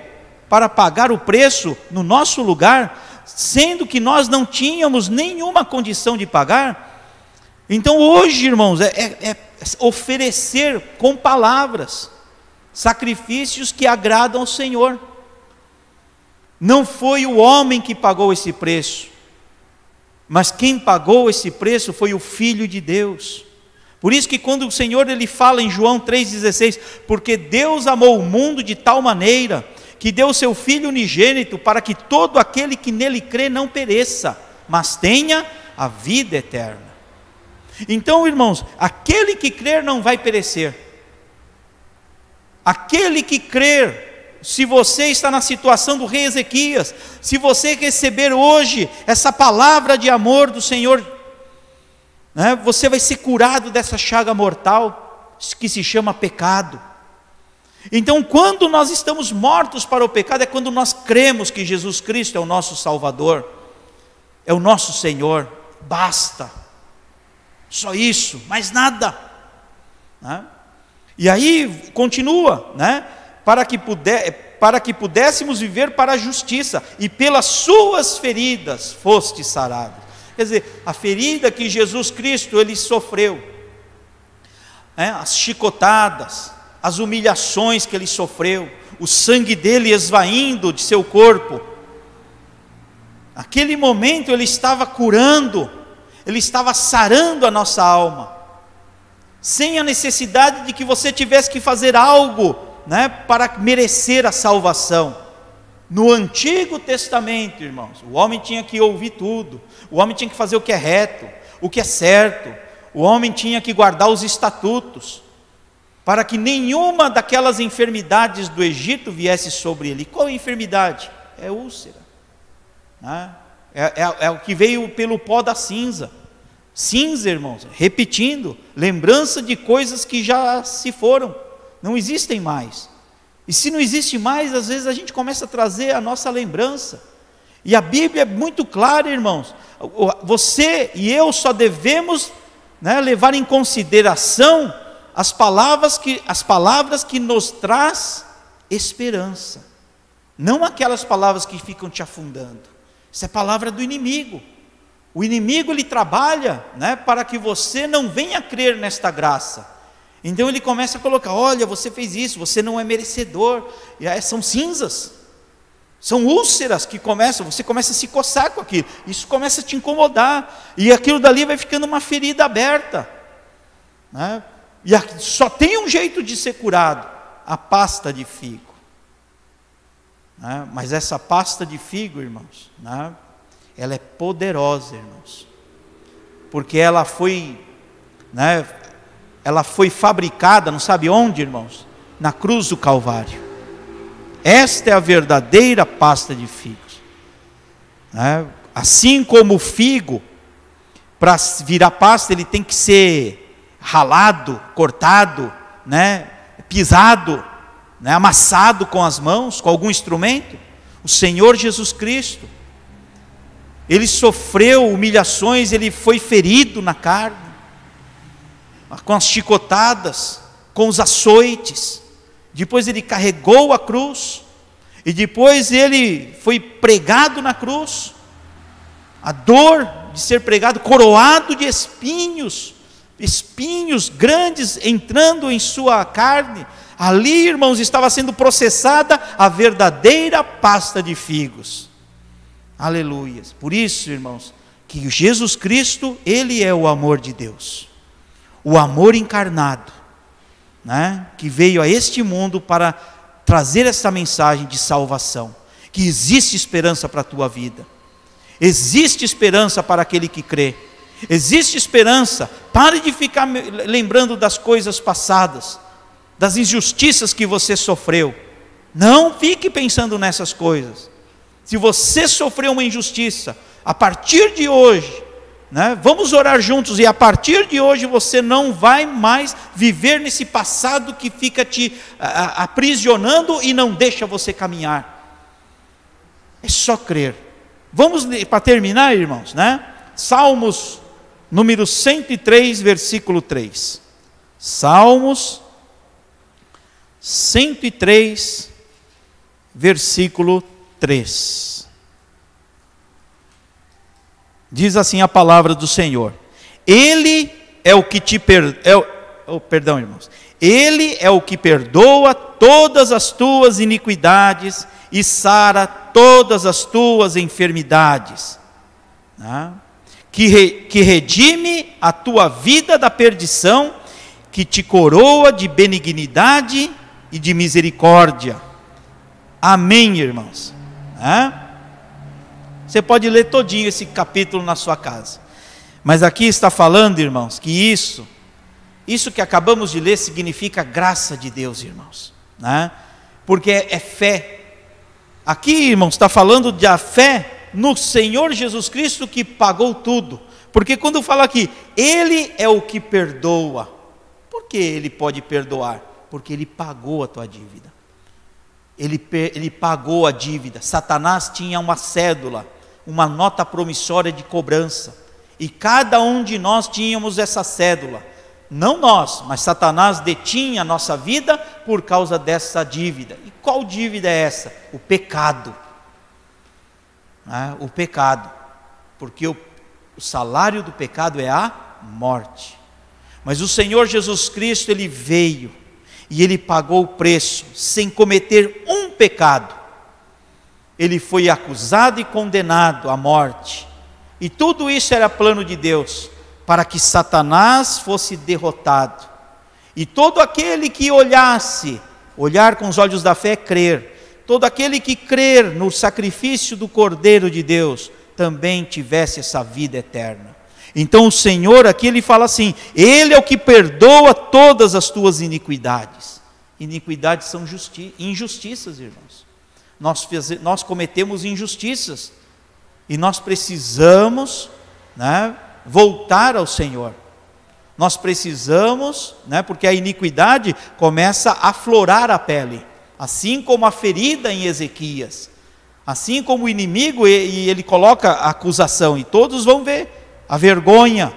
para pagar o preço no nosso lugar, sendo que nós não tínhamos nenhuma condição de pagar. Então, hoje, irmãos, é, é, é oferecer com palavras sacrifícios que agradam ao Senhor. Não foi o homem que pagou esse preço, mas quem pagou esse preço foi o Filho de Deus. Por isso que quando o Senhor ele fala em João 3,16, porque Deus amou o mundo de tal maneira que deu o seu Filho unigênito para que todo aquele que nele crê não pereça, mas tenha a vida eterna. Então, irmãos, aquele que crer não vai perecer. Aquele que crer, se você está na situação do rei Ezequias, se você receber hoje essa palavra de amor do Senhor, né, você vai ser curado dessa chaga mortal que se chama pecado. Então, quando nós estamos mortos para o pecado, é quando nós cremos que Jesus Cristo é o nosso Salvador, é o nosso Senhor, basta, só isso, mais nada. Né? E aí continua, né? Para que, puder, para que pudéssemos viver para a justiça, e pelas suas feridas foste sarado. Quer dizer, a ferida que Jesus Cristo ele sofreu, né? as chicotadas, as humilhações que ele sofreu, o sangue dele esvaindo de seu corpo. Aquele momento ele estava curando, ele estava sarando a nossa alma, sem a necessidade de que você tivesse que fazer algo né, para merecer a salvação. No Antigo Testamento, irmãos, o homem tinha que ouvir tudo, o homem tinha que fazer o que é reto, o que é certo, o homem tinha que guardar os estatutos para que nenhuma daquelas enfermidades do Egito viesse sobre ele. Qual enfermidade? É úlcera. Né? É, é, é, o que veio pelo pó da cinza. Cinza, irmãos, repetindo, lembrança de coisas que já se foram, não existem mais. E se não existe mais, às vezes a gente começa a trazer a nossa lembrança. E a Bíblia é muito clara, irmãos. Você e eu só devemos né, levar em consideração as palavras que, as palavras que nos traz esperança. Não aquelas palavras que ficam te afundando. Isso é palavra do inimigo. O inimigo ele trabalha, né, para que você não venha crer nesta graça. Então ele começa a colocar: olha, você fez isso, você não é merecedor. E aí são cinzas, são úlceras que começam, você começa a se coçar com aquilo, isso começa a te incomodar, e aquilo dali vai ficando uma ferida aberta. Né? E só tem um jeito de ser curado: a pasta de figo. Né? Mas essa pasta de figo, irmãos, né? ela é poderosa, irmãos, porque ela foi, né? ela foi fabricada, não sabe onde, irmãos? Na cruz do Calvário. Esta é a verdadeira pasta de figos. Né? Assim como o figo, para virar pasta, ele tem que ser ralado, cortado, né? pisado, né? amassado com as mãos, com algum instrumento. O Senhor Jesus Cristo, ele sofreu humilhações, ele foi ferido na carne, com as chicotadas, com os açoites. Depois ele carregou a cruz, e depois ele foi pregado na cruz. A dor de ser pregado, coroado de espinhos, espinhos grandes entrando em sua carne. Ali, irmãos, estava sendo processada a verdadeira pasta de figos. Aleluias. Por isso, irmãos, que Jesus Cristo, ele é o amor de Deus. O amor encarnado, né, que veio a este mundo para trazer essa mensagem de salvação, que existe esperança para a tua vida. Existe esperança para aquele que crê. Existe esperança. Pare de ficar lembrando das coisas passadas, das injustiças que você sofreu. Não fique pensando nessas coisas. Se você sofreu uma injustiça, a partir de hoje, né, vamos orar juntos e a partir de hoje você não vai mais viver nesse passado que fica te a, aprisionando e não deixa você caminhar. É só crer. Vamos para terminar, irmãos, né? Salmos número 103, versículo 3. Salmos 103, versículo 3. 3. Diz assim a palavra do Senhor: Ele é o que te per... é o... oh, perdão, irmãos. Ele é o que perdoa todas as tuas iniquidades e sara todas as tuas enfermidades. Né? Que, re... que redime a tua vida da perdição, que te coroa de benignidade e de misericórdia. Amém, irmãos. Você pode ler todinho esse capítulo na sua casa. Mas aqui está falando, irmãos, que isso, isso que acabamos de ler significa graça de Deus, irmãos. Né? Porque é, é fé. Aqui, irmãos, está falando da fé no Senhor Jesus Cristo que pagou tudo. Porque quando fala aqui, Ele é o que perdoa. Por que Ele pode perdoar? Porque Ele pagou a tua dívida ele, ele pagou a dívida. Satanás tinha uma cédula, uma nota promissória de cobrança. E cada um de nós tínhamos essa cédula. Não nós, mas Satanás detinha a nossa vida por causa dessa dívida. E qual dívida é essa? O pecado. É, o pecado. Porque o, o salário do pecado é a morte. Mas o Senhor Jesus Cristo, ele veio e ele pagou o preço sem cometer um pecado. Ele foi acusado e condenado à morte. E tudo isso era plano de Deus, para que Satanás fosse derrotado. E todo aquele que olhasse, olhar com os olhos da fé, crer, todo aquele que crer no sacrifício do Cordeiro de Deus, também tivesse essa vida eterna. Então o Senhor aqui ele fala assim: Ele é o que perdoa todas as tuas iniquidades. Iniquidades são injustiças, irmãos. Nós, nós cometemos injustiças e nós precisamos né, voltar ao Senhor. Nós precisamos, né, porque a iniquidade começa a florar a pele, assim como a ferida em Ezequias. Assim como o inimigo, e, ele coloca a acusação, e todos vão ver a vergonha.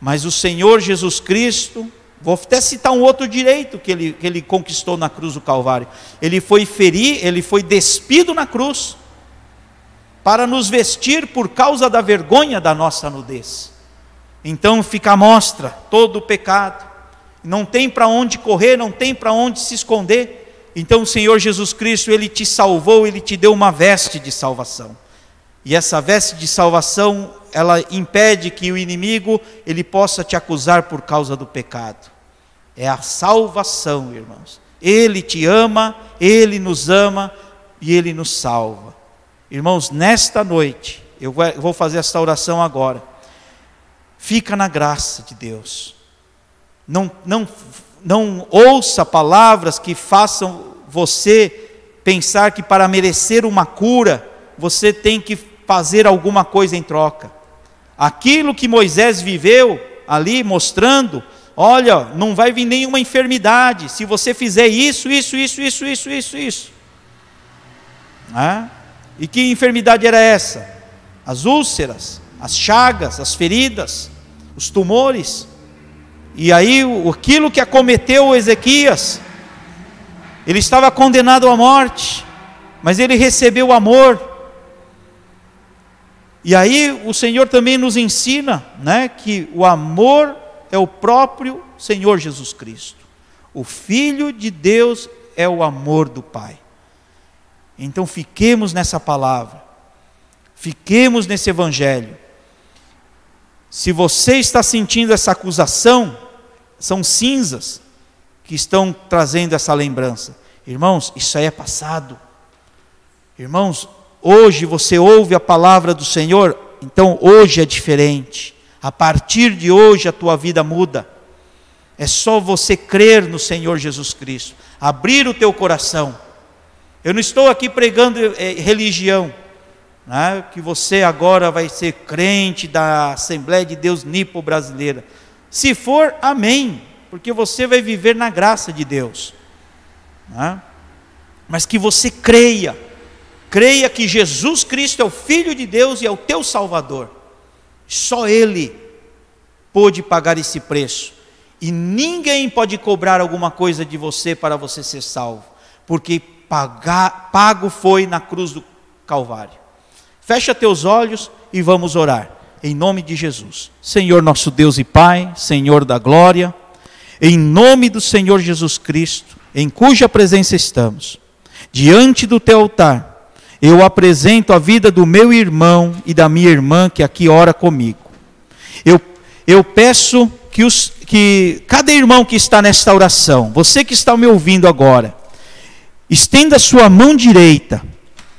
Mas o Senhor Jesus Cristo, vou até citar um outro direito que ele, que ele conquistou na cruz do Calvário. Ele foi ferir, ele foi despido na cruz, para nos vestir por causa da vergonha da nossa nudez. Então fica à mostra todo o pecado, não tem para onde correr, não tem para onde se esconder. Então o Senhor Jesus Cristo, Ele te salvou, Ele te deu uma veste de salvação. E essa veste de salvação, ela impede que o inimigo, ele possa te acusar por causa do pecado. É a salvação, irmãos. Ele te ama, Ele nos ama e Ele nos salva. Irmãos, nesta noite, eu vou fazer esta oração agora. Fica na graça de Deus. Não, não não ouça palavras que façam você pensar que para merecer uma cura, você tem que fazer alguma coisa em troca. Aquilo que Moisés viveu ali mostrando, olha, não vai vir nenhuma enfermidade se você fizer isso, isso, isso, isso, isso, isso, isso. Ah? E que enfermidade era essa? As úlceras, as chagas, as feridas, os tumores. E aí, aquilo que acometeu Ezequias, ele estava condenado à morte, mas ele recebeu o amor. E aí o Senhor também nos ensina, né, que o amor é o próprio Senhor Jesus Cristo. O Filho de Deus é o amor do Pai. Então fiquemos nessa palavra, fiquemos nesse Evangelho. Se você está sentindo essa acusação, são cinzas que estão trazendo essa lembrança. Irmãos, isso aí é passado. Irmãos, hoje você ouve a palavra do Senhor, então hoje é diferente. A partir de hoje a tua vida muda. É só você crer no Senhor Jesus Cristo, abrir o teu coração. Eu não estou aqui pregando é, religião né, que você agora vai ser crente da Assembleia de Deus Nipo Brasileira. Se for, amém, porque você vai viver na graça de Deus. Né? Mas que você creia, creia que Jesus Cristo é o Filho de Deus e é o teu Salvador. Só Ele pôde pagar esse preço. E ninguém pode cobrar alguma coisa de você para você ser salvo, porque pagar, pago foi na cruz do Calvário. Fecha teus olhos e vamos orar. Em nome de Jesus. Senhor nosso Deus e Pai, Senhor da glória, em nome do Senhor Jesus Cristo, em cuja presença estamos, diante do teu altar, eu apresento a vida do meu irmão e da minha irmã que aqui ora comigo. Eu, eu peço que, os, que cada irmão que está nesta oração, você que está me ouvindo agora, estenda sua mão direita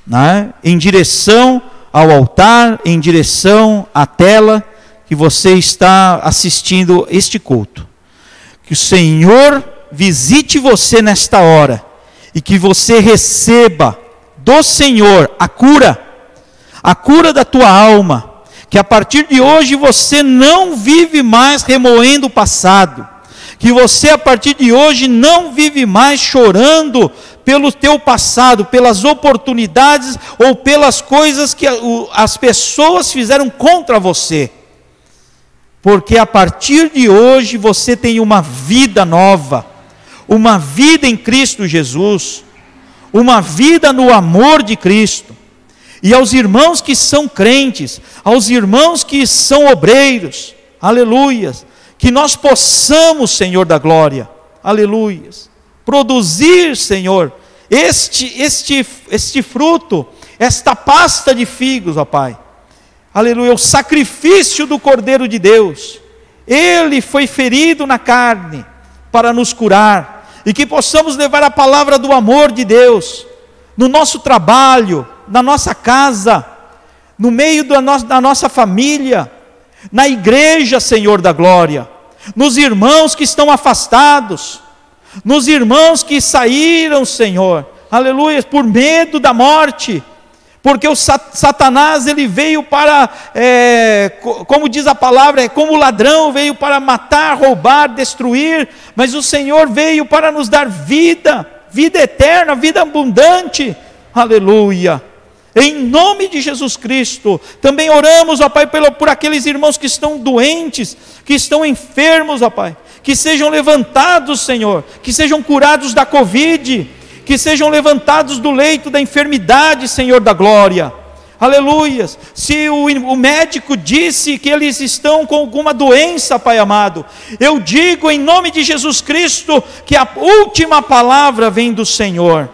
né, em direção ao altar, em direção à tela que você está assistindo este culto. Que o Senhor visite você nesta hora e que você receba do Senhor a cura, a cura da tua alma. Que a partir de hoje você não vive mais remoendo o passado. Que você a partir de hoje não vive mais chorando pelo teu passado, pelas oportunidades ou pelas coisas que as pessoas fizeram contra você. Porque a partir de hoje você tem uma vida nova, uma vida em Cristo Jesus, uma vida no amor de Cristo. E aos irmãos que são crentes, aos irmãos que são obreiros, aleluias, que nós possamos, Senhor da glória, aleluias, produzir, Senhor, este, este, este fruto, esta pasta de figos, ó Pai. Aleluia, o sacrifício do Cordeiro de Deus. Ele foi ferido na carne para nos curar e que possamos levar a palavra do amor de Deus no nosso trabalho, na nossa casa, no meio da, no da nossa família, na igreja, Senhor da glória, nos irmãos que estão afastados, nos irmãos que saíram, Senhor, aleluia, por medo da morte, porque o Satanás ele veio para, é, como diz a palavra, é como ladrão veio para matar, roubar, destruir, mas o Senhor veio para nos dar vida, vida eterna, vida abundante. Aleluia. Em nome de Jesus Cristo, também oramos, ó Pai, por, aqueles irmãos que estão doentes, que estão enfermos, ó Pai, que sejam levantados, Senhor, que sejam curados da Covid, que sejam levantados do leito da enfermidade, Senhor da glória. Aleluias. Se o, o, médico disse que eles estão com alguma doença, Pai amado, eu digo em nome de Jesus Cristo que a última palavra vem do Senhor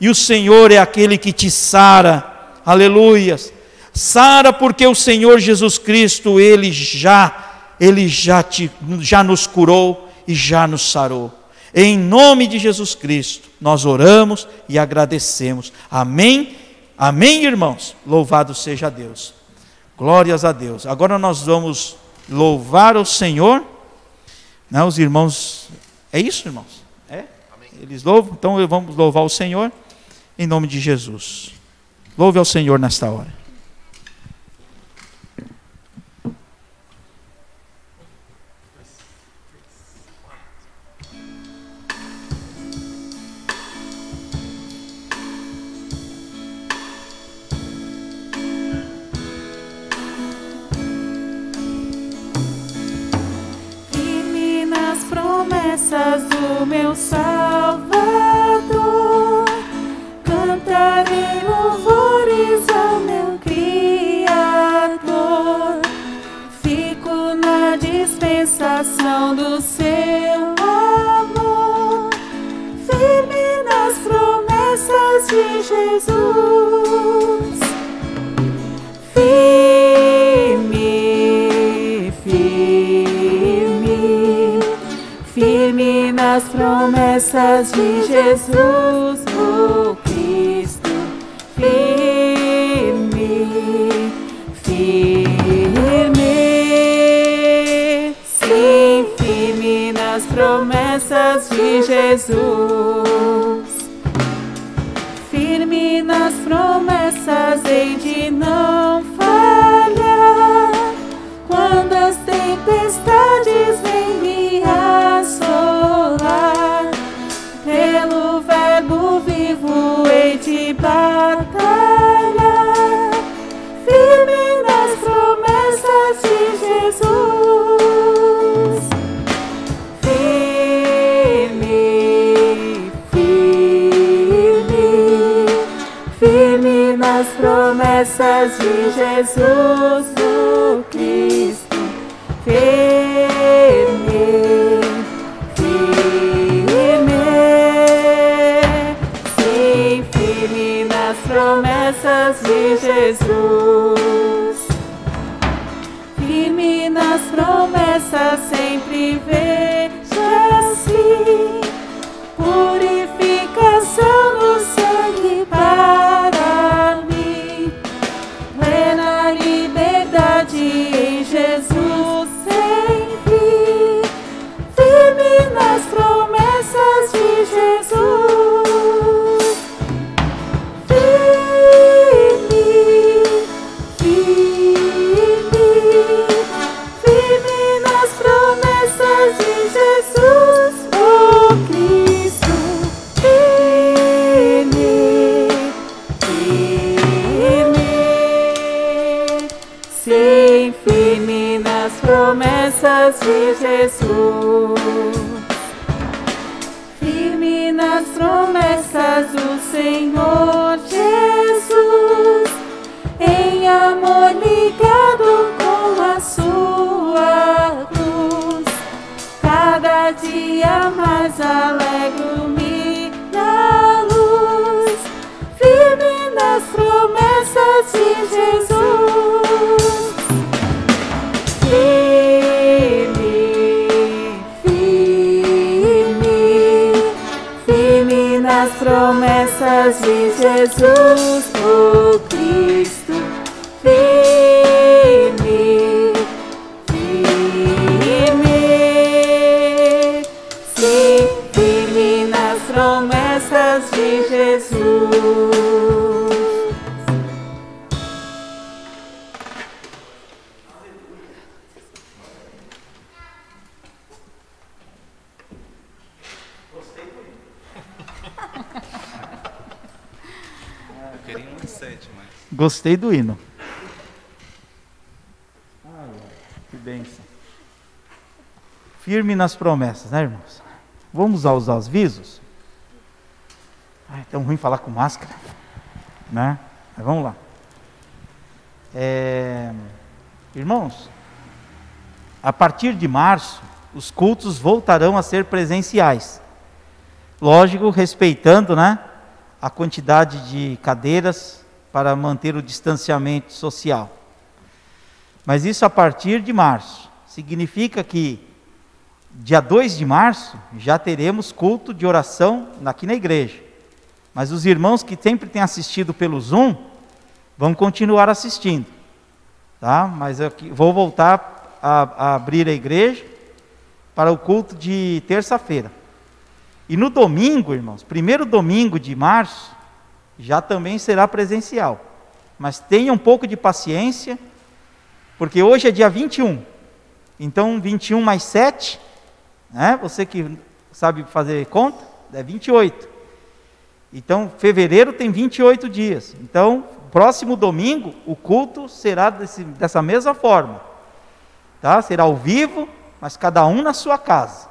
e o Senhor é aquele que te sara. Aleluias. Sara porque o Senhor Jesus Cristo, ele já ele já te já nos curou e já nos sarou. Em nome de Jesus Cristo, nós oramos e agradecemos. Amém. Amém, irmãos. Louvado seja Deus. Glórias a Deus. Agora nós vamos louvar o Senhor. Né, os irmãos, é isso, irmãos? É? Eles louvam, então vamos louvar o Senhor em nome de Jesus. Louve ao Senhor nesta hora. Promessas do meu Salvador. Cantarei louvores ao meu Criador. Fico na dispensação do seu amor. Firme nas promessas de Jesus. Nas promessas de Jesus, o Cristo. Firme, firme, sim, firme nas promessas de Jesus firme nas promessas, hei de não Jesus, de Jesus, Gostei do hino. que bênção. Firme nas promessas, né, irmãos? Vamos aos avisos? Ai, é tão ruim falar com máscara, né? Mas vamos lá. É... Irmãos, a partir de março, os cultos voltarão a ser presenciais. Lógico, respeitando, né, a quantidade de cadeiras para manter o distanciamento social. Mas isso a partir de março. Significa que dia 2 de março já teremos culto de oração aqui na igreja. Mas os irmãos que sempre têm assistido pelo Zoom vão continuar assistindo. Tá? Mas eu vou voltar a, a abrir a igreja para o culto de terça-feira. E no domingo, irmãos, primeiro domingo de março, já também será presencial. Mas tenha um pouco de paciência, porque hoje é dia 21. Então, 21 mais 7, né? você que sabe fazer conta, é 28. Então, fevereiro tem 28 dias. Então, próximo domingo, o culto será desse, dessa mesma forma. Tá? Será ao vivo, mas cada um na sua casa.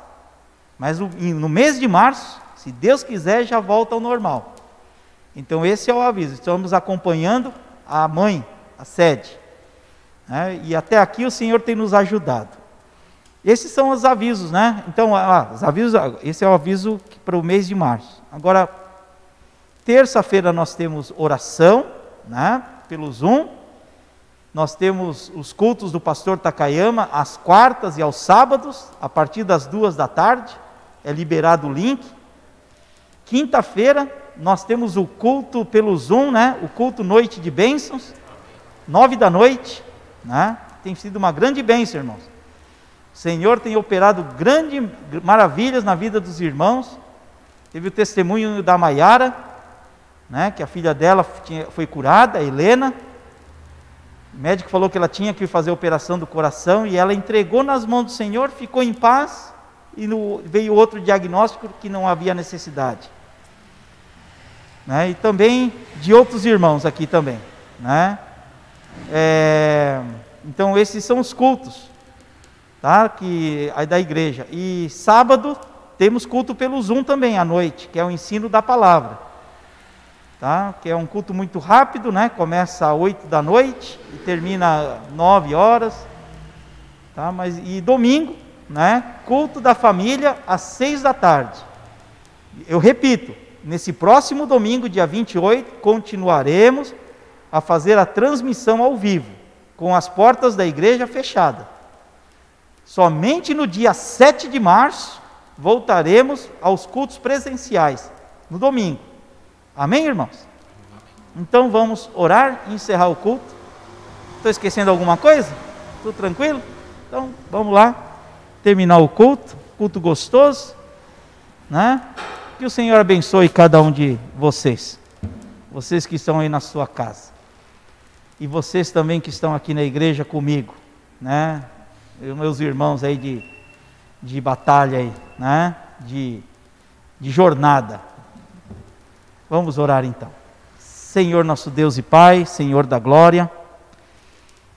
Mas no mês de março, se Deus quiser, já volta ao normal. Então, esse é o aviso. Estamos acompanhando a mãe, a sede. Né? E até aqui o Senhor tem nos ajudado. Esses são os avisos, né? Então, ah, os avisos, esse é o aviso para o mês de março. Agora, Terça-feira nós temos oração, né, pelo Zoom. Nós temos os cultos do pastor Takayama às quartas e aos sábados, a partir das duas da tarde. É liberado o link. Quinta-feira nós temos o culto pelo Zoom, né? O culto Noite de Bênçãos, nove da noite, né? Tem sido uma grande bênção, irmãos. O Senhor tem operado grandes maravilhas na vida dos irmãos. Teve o testemunho da Maiara, né, que a filha dela tinha, foi curada, a Helena. O médico falou que ela tinha que fazer a operação do coração e ela entregou nas mãos do Senhor, ficou em paz e no, veio outro diagnóstico que não havia necessidade. Né, e também de outros irmãos aqui também. Né? É, então esses são os cultos tá, que, da igreja. E sábado temos culto pelo Zoom também à noite, que é o ensino da palavra tá? que é um culto muito rápido, né? começa às 8 da noite e termina às 9 horas. Tá? Mas, e domingo, né? culto da família às 6 da tarde. Eu repito, nesse próximo domingo, dia 28, continuaremos a fazer a transmissão ao vivo, com as portas da igreja fechadas. Somente no dia 7 de março voltaremos aos cultos presenciais, no domingo. Amém, irmãos? Então vamos orar e encerrar o culto. Estou esquecendo alguma coisa? Tudo tranquilo? Então vamos lá terminar o culto, culto gostoso, né? Que o Senhor abençoe cada um de vocês, vocês que estão aí na sua casa, e vocês também que estão aqui na igreja comigo, né? Meus irmãos aí de, de batalha aí, né? De, de jornada. Vamos orar então. Senhor nosso Deus e Pai, Senhor da glória,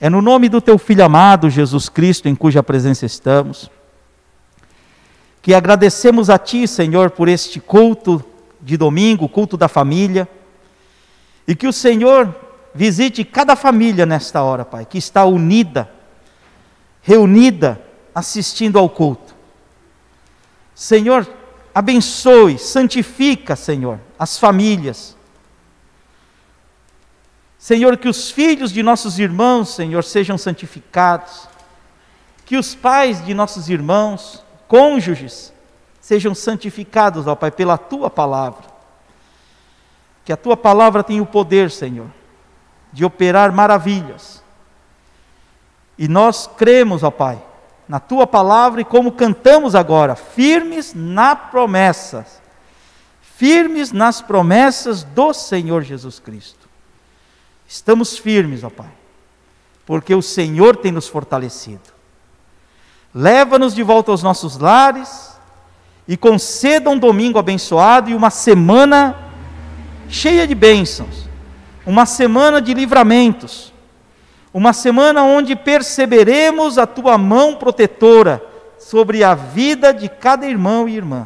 é no nome do teu filho amado Jesus Cristo, em cuja presença estamos, que agradecemos a ti, Senhor, por este culto de domingo, culto da família, e que o Senhor visite cada família nesta hora, Pai, que está unida, reunida, assistindo ao culto. Senhor, abençoe, santifica, Senhor, as famílias. Senhor, que os filhos de nossos irmãos, Senhor, sejam santificados. Que os pais de nossos irmãos, cônjuges, sejam santificados, ó Pai, pela tua palavra. Que a tua palavra tenha o poder, Senhor, de operar maravilhas. E nós cremos, ó Pai, na tua palavra e como cantamos agora, firmes na promessa firmes nas promessas do Senhor Jesus Cristo. Estamos firmes, ó Pai, porque o Senhor tem nos fortalecido. Leva-nos de volta aos nossos lares e conceda um domingo abençoado e uma semana cheia de bênçãos, uma semana de livramentos, uma semana onde perceberemos a tua mão protetora sobre a vida de cada irmão e irmã.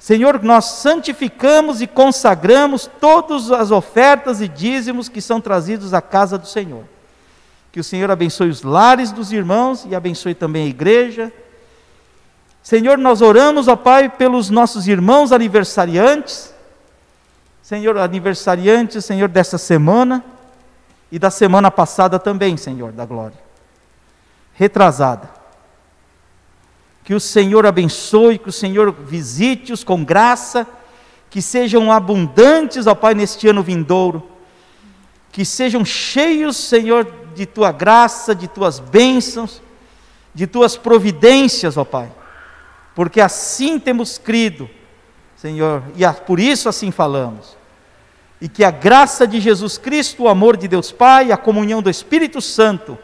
Senhor, nós santificamos e consagramos todas as ofertas e dízimos que são trazidos à casa do Senhor. Que o Senhor abençoe os lares dos irmãos e abençoe também a igreja. Senhor, nós oramos, ó Pai, pelos nossos irmãos aniversariantes. Senhor, aniversariantes, Senhor, dessa semana e da semana passada também, Senhor, da glória. Retrasada. Que o Senhor abençoe, que o Senhor visite-os com graça, que sejam abundantes, ó Pai, neste ano vindouro. Que sejam cheios, Senhor, de tua graça, de tuas bênçãos, de tuas providências, ó Pai. Porque assim temos crido, Senhor, e por isso assim falamos. E que a graça de Jesus Cristo, o amor de Deus Pai, a comunhão do Espírito Santo,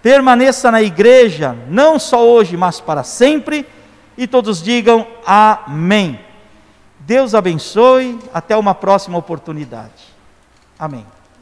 permaneça na igreja, não só hoje, mas para sempre, e todos digam amém. Deus abençoe, até uma próxima oportunidade. Amém.